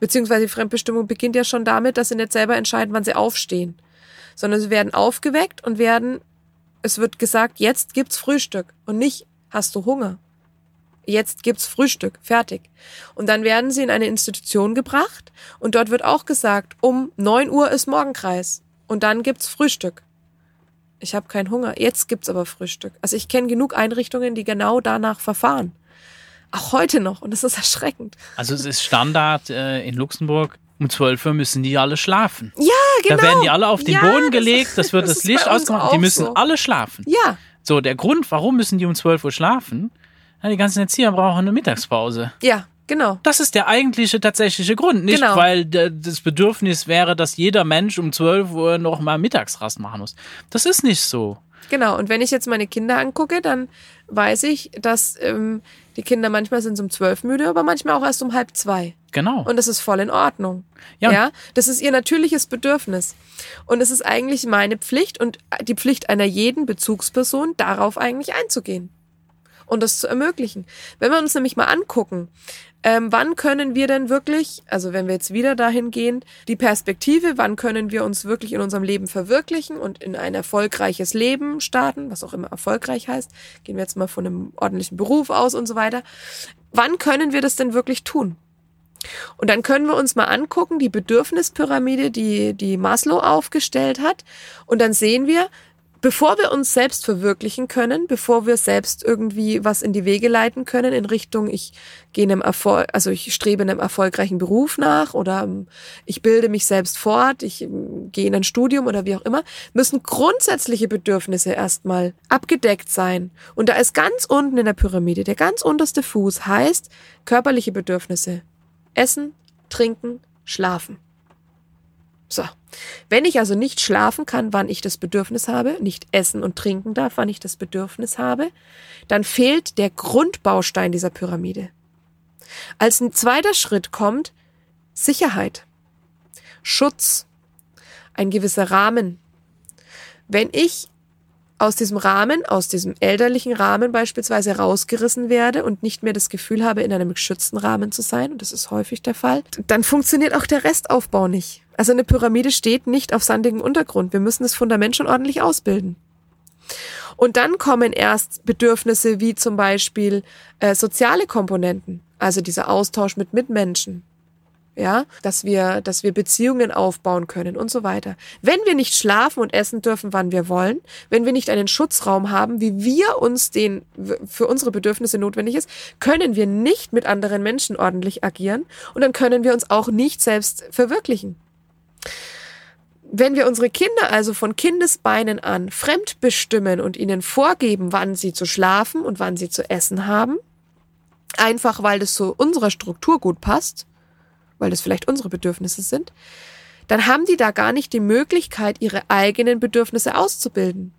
Beziehungsweise die Fremdbestimmung beginnt ja schon damit, dass sie nicht selber entscheiden, wann sie aufstehen. Sondern sie werden aufgeweckt und werden, es wird gesagt, jetzt gibt's Frühstück und nicht, hast du Hunger? Jetzt gibt's Frühstück, fertig. Und dann werden sie in eine Institution gebracht und dort wird auch gesagt, um neun Uhr ist Morgenkreis und dann gibt's Frühstück. Ich habe keinen Hunger. Jetzt gibt's aber Frühstück. Also ich kenne genug Einrichtungen, die genau danach verfahren. Auch heute noch. Und das ist erschreckend. Also es ist Standard äh, in Luxemburg, um 12 Uhr müssen die alle schlafen. Ja, genau. Da werden die alle auf den Ja, Boden gelegt, das wird (laughs) das das, Licht ausgemacht, die müssen so. alle schlafen. Ja, So, der Grund, warum müssen die um 12 Uhr schlafen? Ja, die ganzen Erzieher brauchen eine Mittagspause. ja, genau. Das ist der eigentliche, tatsächliche Grund. Nicht, Genau. weil das Bedürfnis wäre, dass jeder Mensch um 12 Uhr noch mal Mittagsrast machen muss. Das ist nicht so. Genau. Und wenn ich jetzt meine Kinder angucke, dann weiß ich, dass ähm, die Kinder manchmal sind um zwölf müde, aber manchmal auch erst um halb zwei. Genau. Und das ist voll in Ordnung. Ja. Ja, das ist ihr natürliches Bedürfnis. Und es ist eigentlich meine Pflicht und die Pflicht einer jeden Bezugsperson, darauf eigentlich einzugehen und das zu ermöglichen. Wenn wir uns nämlich mal angucken, ähm, wann können wir denn wirklich, also wenn wir jetzt wieder dahin gehen, die Perspektive, wann können wir uns wirklich in unserem Leben verwirklichen und in ein erfolgreiches Leben starten, was auch immer erfolgreich heißt, gehen wir jetzt mal von einem ordentlichen Beruf aus und so weiter. Wann können wir das denn wirklich tun? Und dann können wir uns mal angucken, die Bedürfnispyramide, die, die Maslow aufgestellt hat. Und dann sehen wir, bevor wir uns selbst verwirklichen können, bevor wir selbst irgendwie was in die Wege leiten können in Richtung, ich gehe einem Erfolg, also ich strebe einem erfolgreichen Beruf nach oder ähm, ich bilde mich selbst fort, ich ähm, gehe in ein Studium oder wie auch immer, müssen grundsätzliche Bedürfnisse erstmal abgedeckt sein. Und da ist ganz unten in der Pyramide, der ganz unterste Fuß heißt körperliche Bedürfnisse. Essen, trinken, schlafen. So. Wenn ich also nicht schlafen kann, wann ich das Bedürfnis habe, nicht essen und trinken darf, wann ich das Bedürfnis habe, dann fehlt der Grundbaustein dieser Pyramide. Als ein zweiter Schritt kommt Sicherheit, Schutz, ein gewisser Rahmen. Wenn ich aus diesem Rahmen, aus diesem elterlichen Rahmen beispielsweise rausgerissen werde und nicht mehr das Gefühl habe, in einem geschützten Rahmen zu sein, und das ist häufig der Fall, dann funktioniert auch der Restaufbau nicht. Also eine Pyramide steht nicht auf sandigem Untergrund. Wir müssen das Fundament schon ordentlich ausbilden. Und dann kommen erst Bedürfnisse wie zum Beispiel äh, soziale Komponenten, also dieser Austausch mit Mitmenschen, ja, dass wir, dass wir Beziehungen aufbauen können und so weiter. Wenn wir nicht schlafen und essen dürfen, wann wir wollen, wenn wir nicht einen Schutzraum haben, wie wir uns den für unsere Bedürfnisse notwendig ist, können wir nicht mit anderen Menschen ordentlich agieren und dann können wir uns auch nicht selbst verwirklichen. Wenn wir unsere Kinder also von Kindesbeinen an fremd bestimmen und ihnen vorgeben, wann sie zu schlafen und wann sie zu essen haben, einfach weil das zu unserer Struktur gut passt, weil das vielleicht unsere Bedürfnisse sind, dann haben die da gar nicht die Möglichkeit, ihre eigenen Bedürfnisse auszubilden.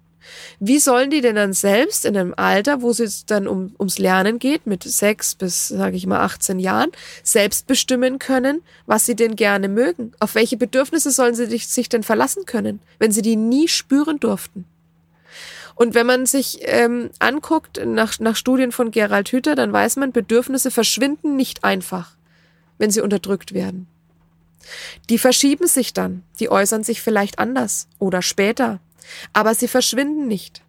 Wie sollen die denn dann selbst in einem Alter, wo es dann um, ums Lernen geht, mit sechs bis, sage ich mal, 18 Jahren, selbst bestimmen können, was sie denn gerne mögen? Auf welche Bedürfnisse sollen sie sich denn verlassen können, wenn sie die nie spüren durften? Und wenn man sich ähm, anguckt nach, nach Studien von Gerald Hüther, dann weiß man, Bedürfnisse verschwinden nicht einfach, wenn sie unterdrückt werden. Die verschieben sich dann, die äußern sich vielleicht anders oder später aber sie verschwinden nicht.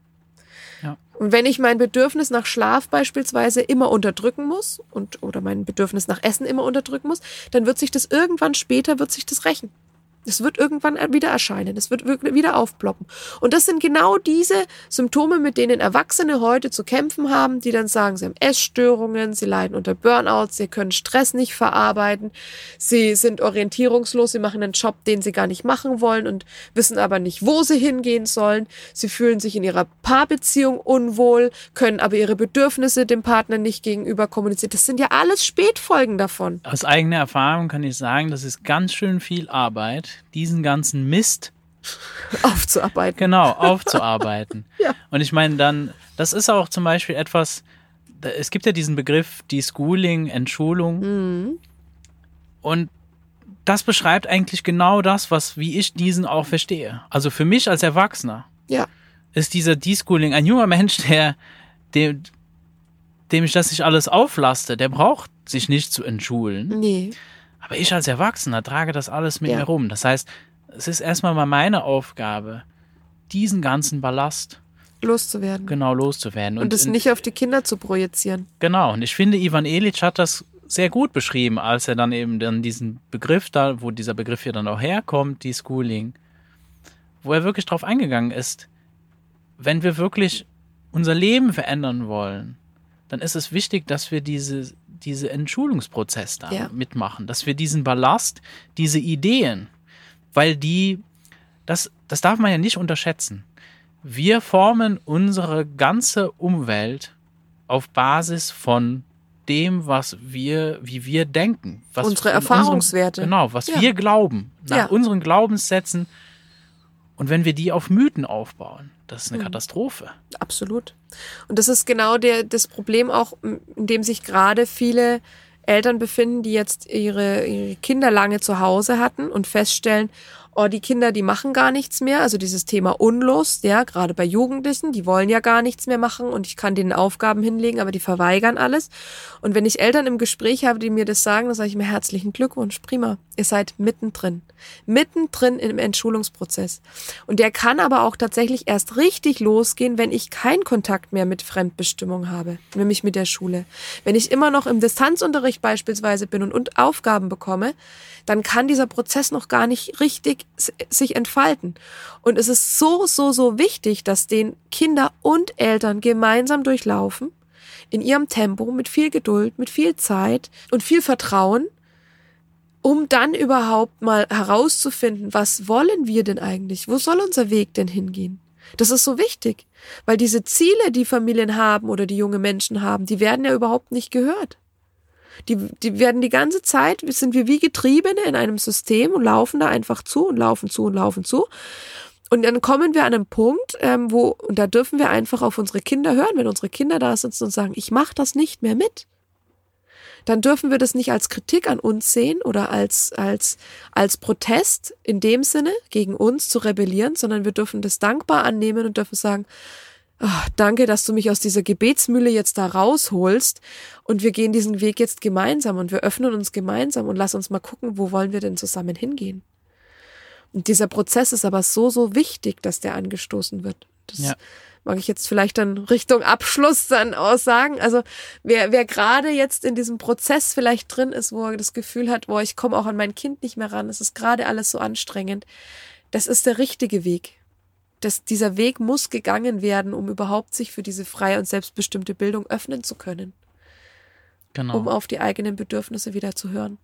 Ja. Und wenn ich mein Bedürfnis nach Schlaf beispielsweise immer unterdrücken muss und oder mein Bedürfnis nach Essen immer unterdrücken muss, dann wird sich das irgendwann später wird sich das rächen. Es wird irgendwann wieder erscheinen, es wird wieder aufploppen. Und das sind genau diese Symptome, mit denen Erwachsene heute zu kämpfen haben, die dann sagen, sie haben Essstörungen, sie leiden unter Burnouts, sie können Stress nicht verarbeiten, sie sind orientierungslos, sie machen einen Job, den sie gar nicht machen wollen und wissen aber nicht, wo sie hingehen sollen. Sie fühlen sich in ihrer Paarbeziehung unwohl, können aber ihre Bedürfnisse dem Partner nicht gegenüber kommunizieren. Das sind ja alles Spätfolgen davon. Aus eigener Erfahrung kann ich sagen, das ist ganz schön viel Arbeit diesen ganzen Mist aufzuarbeiten. Genau, (laughs) aufzuarbeiten. ja. Und ich meine dann, das ist auch zum Beispiel etwas, es gibt ja diesen Begriff Deschooling, Entschulung. Mhm. Und das beschreibt eigentlich genau das, was, wie ich diesen auch verstehe. Also für mich als Erwachsener ja. ist dieser Deschooling ein junger Mensch, der, dem, dem ich das nicht alles auflaste, der braucht sich nicht zu entschulen. Nee. Aber ich als Erwachsener trage das alles mit ja. mir rum. Das heißt, es ist erstmal mal meine Aufgabe, diesen ganzen Ballast loszuwerden. Genau, loszuwerden. Und es nicht auf die Kinder zu projizieren. Genau. Und ich finde, Ivan Elic hat das sehr gut beschrieben, als er dann eben dann diesen Begriff da, wo dieser Begriff hier dann auch herkommt, die Schooling, wo er wirklich drauf eingegangen ist, wenn wir wirklich unser Leben verändern wollen, dann ist es wichtig, dass wir diese diese Entschulungsprozess da ja. mitmachen, dass wir diesen Ballast, diese Ideen, weil die, das, das darf man ja nicht unterschätzen. Wir formen unsere ganze Umwelt auf Basis von dem, was wir, wie wir denken. Was Unsere Erfahrungswerte. Unserem, genau, was ja. wir glauben, nach ja. unseren Glaubenssätzen. Und wenn wir die auf Mythen aufbauen, das ist eine mhm. Katastrophe. Absolut. Und das ist genau der, das Problem auch, in dem sich gerade viele Eltern befinden, die jetzt ihre, ihre Kinder lange zu Hause hatten und feststellen, oh, die Kinder, die machen gar nichts mehr. Also dieses Thema Unlust, ja, gerade bei Jugendlichen, die wollen ja gar nichts mehr machen und ich kann denen Aufgaben hinlegen, aber die verweigern alles. Und wenn ich Eltern im Gespräch habe, die mir das sagen, dann sage ich mir herzlichen Glückwunsch, prima. Ihr seid mittendrin. Mittendrin im Entschulungsprozess. Und der kann aber auch tatsächlich erst richtig losgehen, wenn ich keinen Kontakt mehr mit Fremdbestimmung habe, nämlich mit der Schule. Wenn ich immer noch im Distanzunterricht beispielsweise bin und, und Aufgaben bekomme, dann kann dieser Prozess noch gar nicht richtig sich entfalten. Und es ist so, so, so wichtig, dass den Kinder und Eltern gemeinsam durchlaufen, in ihrem Tempo, mit viel Geduld, mit viel Zeit und viel Vertrauen, um dann überhaupt mal herauszufinden, was wollen wir denn eigentlich? Wo soll unser Weg denn hingehen? Das ist so wichtig, weil diese Ziele, die Familien haben oder die junge Menschen haben, die werden ja überhaupt nicht gehört. Die, die werden die ganze Zeit, sind wir wie Getriebene in einem System und laufen da einfach zu und laufen zu und laufen zu. Und dann kommen wir an einen Punkt, ähm, wo, und da dürfen wir einfach auf unsere Kinder hören, wenn unsere Kinder da sitzen und sagen, ich mache das nicht mehr mit. Dann dürfen wir das nicht als Kritik an uns sehen oder als, als, als Protest in dem Sinne gegen uns zu rebellieren, sondern wir dürfen das dankbar annehmen und dürfen sagen, Ach, danke, dass du mich aus dieser Gebetsmühle jetzt da rausholst und wir gehen diesen Weg jetzt gemeinsam und wir öffnen uns gemeinsam und lass uns mal gucken, wo wollen wir denn zusammen hingehen. Und dieser Prozess ist aber so, so wichtig, dass der angestoßen wird. Das ja. mag ich jetzt vielleicht dann Richtung Abschluss dann aussagen. Also wer, wer gerade jetzt in diesem Prozess vielleicht drin ist, wo er das Gefühl hat, boah, ich komme auch an mein Kind nicht mehr ran, es ist gerade alles so anstrengend, das ist der richtige Weg das, dieser Weg muss gegangen werden, um überhaupt sich für diese freie und selbstbestimmte Bildung öffnen zu können. Genau. Um auf die eigenen Bedürfnisse wieder zu hören.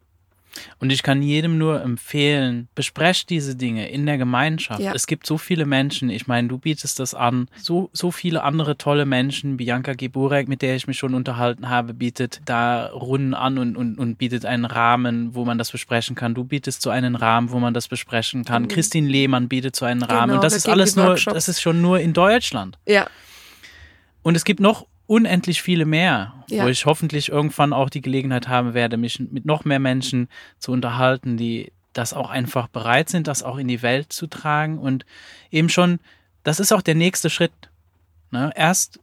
Und ich kann jedem nur empfehlen, besprecht diese Dinge in der Gemeinschaft. Ja. Es gibt so viele Menschen, ich meine, du bietest das an, so, so viele andere tolle Menschen, Bianca Geburek, mit der ich mich schon unterhalten habe, bietet da Runden an und, und, und bietet einen Rahmen, wo man das besprechen kann. Du bietest so einen Rahmen, wo man das besprechen kann. Mhm. Christine Lehmann bietet so einen Rahmen. Genau, und das ist alles nur, das ist schon nur in Deutschland. Ja. Und es gibt noch unendlich viele mehr, ja. wo ich hoffentlich irgendwann auch die Gelegenheit haben werde, mich mit noch mehr Menschen zu unterhalten, die das auch einfach bereit sind, das auch in die Welt zu tragen und eben schon, das ist auch der nächste Schritt. Ne? Erst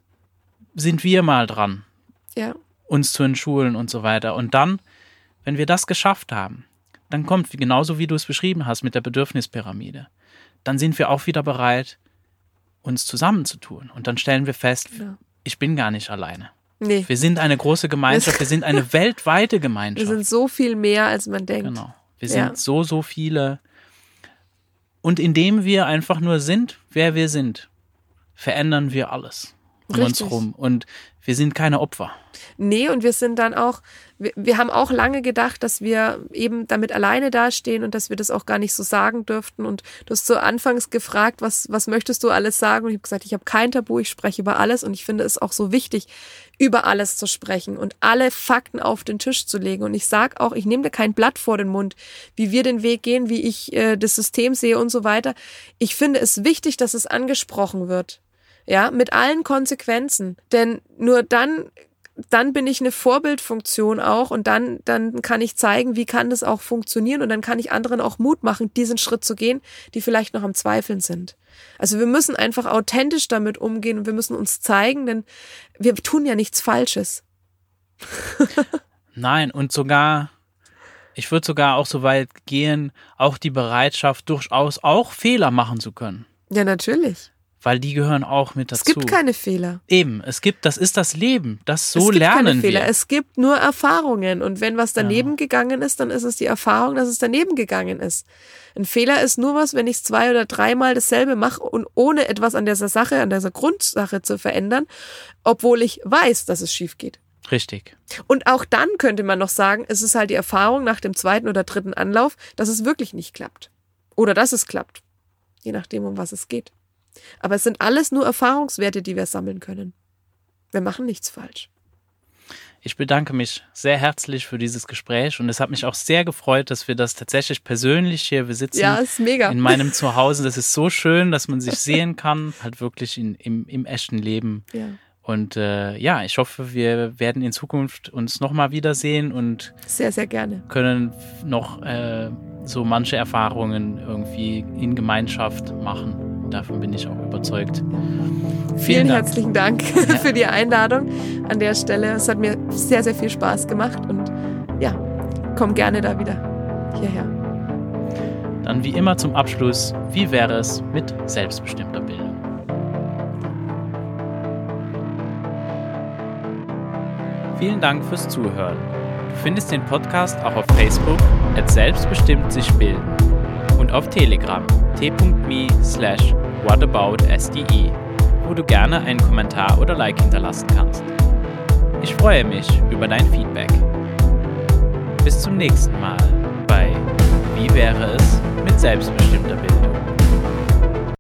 sind wir mal dran, ja. uns zu entschulen und so weiter. Und dann, wenn wir das geschafft haben, dann kommt, genauso wie du es beschrieben hast mit der Bedürfnispyramide, dann sind wir auch wieder bereit, uns zusammenzutun. Und dann stellen wir fest, ja ich bin gar nicht alleine. Nee. Wir sind eine große Gemeinschaft, wir sind eine (laughs) weltweite Gemeinschaft. Wir sind so viel mehr, als man denkt. Genau. Wir sind ja. so, so viele. Und indem wir einfach nur sind, wer wir sind, verändern wir alles um Richtig. uns rum. Und wir sind keine Opfer. Nee, und wir sind dann auch, wir, wir, haben auch lange gedacht, dass wir eben damit alleine dastehen und dass wir das auch gar nicht so sagen dürften. Und du hast so anfangs gefragt, was, was möchtest du alles sagen? Und ich habe gesagt, ich habe kein Tabu, ich spreche über alles. Und ich finde es auch so wichtig, über alles zu sprechen und alle Fakten auf den Tisch zu legen. Und ich sage auch, ich nehme dir kein Blatt vor den Mund, wie wir den Weg gehen, wie ich äh, das System sehe und so weiter. Ich finde es wichtig, dass es angesprochen wird ja, mit allen Konsequenzen. Denn nur dann, dann bin ich eine Vorbildfunktion auch und dann, dann kann ich zeigen, wie kann das auch funktionieren und dann kann ich anderen auch Mut machen, diesen Schritt zu gehen, die vielleicht noch am Zweifeln sind. Also wir müssen einfach authentisch damit umgehen und wir müssen uns zeigen, denn wir tun ja nichts Falsches. (laughs) Nein, und sogar, ich würde sogar auch so weit gehen, auch die Bereitschaft durchaus auch Fehler machen zu können. Ja, natürlich weil die gehören auch mit dazu. Es gibt keine Fehler. Eben, es gibt, das ist das Leben. Das so es gibt lernen keine Fehler. wir. Es gibt nur Erfahrungen und wenn was daneben ja. gegangen ist, dann ist es die Erfahrung, dass es daneben gegangen ist. Ein Fehler ist nur was, wenn ich zwei oder dreimal dasselbe mache und ohne etwas an dieser Sache, an dieser Grundsache zu verändern, obwohl ich weiß, dass es schief geht. Richtig. Und auch dann könnte man noch sagen, es ist halt die Erfahrung nach dem zweiten oder dritten Anlauf, dass es wirklich nicht klappt. Oder dass es klappt. Je nachdem, um was es geht. Aber es sind alles nur Erfahrungswerte, die wir sammeln können. Wir machen nichts falsch. Ich bedanke mich sehr herzlich für dieses Gespräch und es hat mich auch sehr gefreut, dass wir das tatsächlich persönlich hier, wir sitzen ja, ist mega. in meinem Zuhause. Das ist so schön, dass man sich sehen kann, halt wirklich in, im, im echten Leben. Ja. Und äh, ja, ich hoffe, wir werden in Zukunft uns nochmal wiedersehen und sehr, sehr gerne können noch äh, so manche Erfahrungen irgendwie in Gemeinschaft machen. Davon bin ich auch überzeugt. Vielen, Vielen Dank. herzlichen Dank (laughs) ja. für die Einladung an der Stelle. Es hat mir sehr, sehr viel Spaß gemacht und ja, komm gerne da wieder hierher. Dann wie immer zum Abschluss, wie wäre es mit selbstbestimmter Bildung? Vielen Dank fürs Zuhören. Du findest den Podcast auch auf Facebook, at selbstbestimmt sich bilden und auf Telegram t.me slash whataboutsde, wo du gerne einen Kommentar oder Like hinterlassen kannst. Ich freue mich über dein Feedback. Bis zum nächsten Mal bei Wie wäre es mit selbstbestimmter Bildung?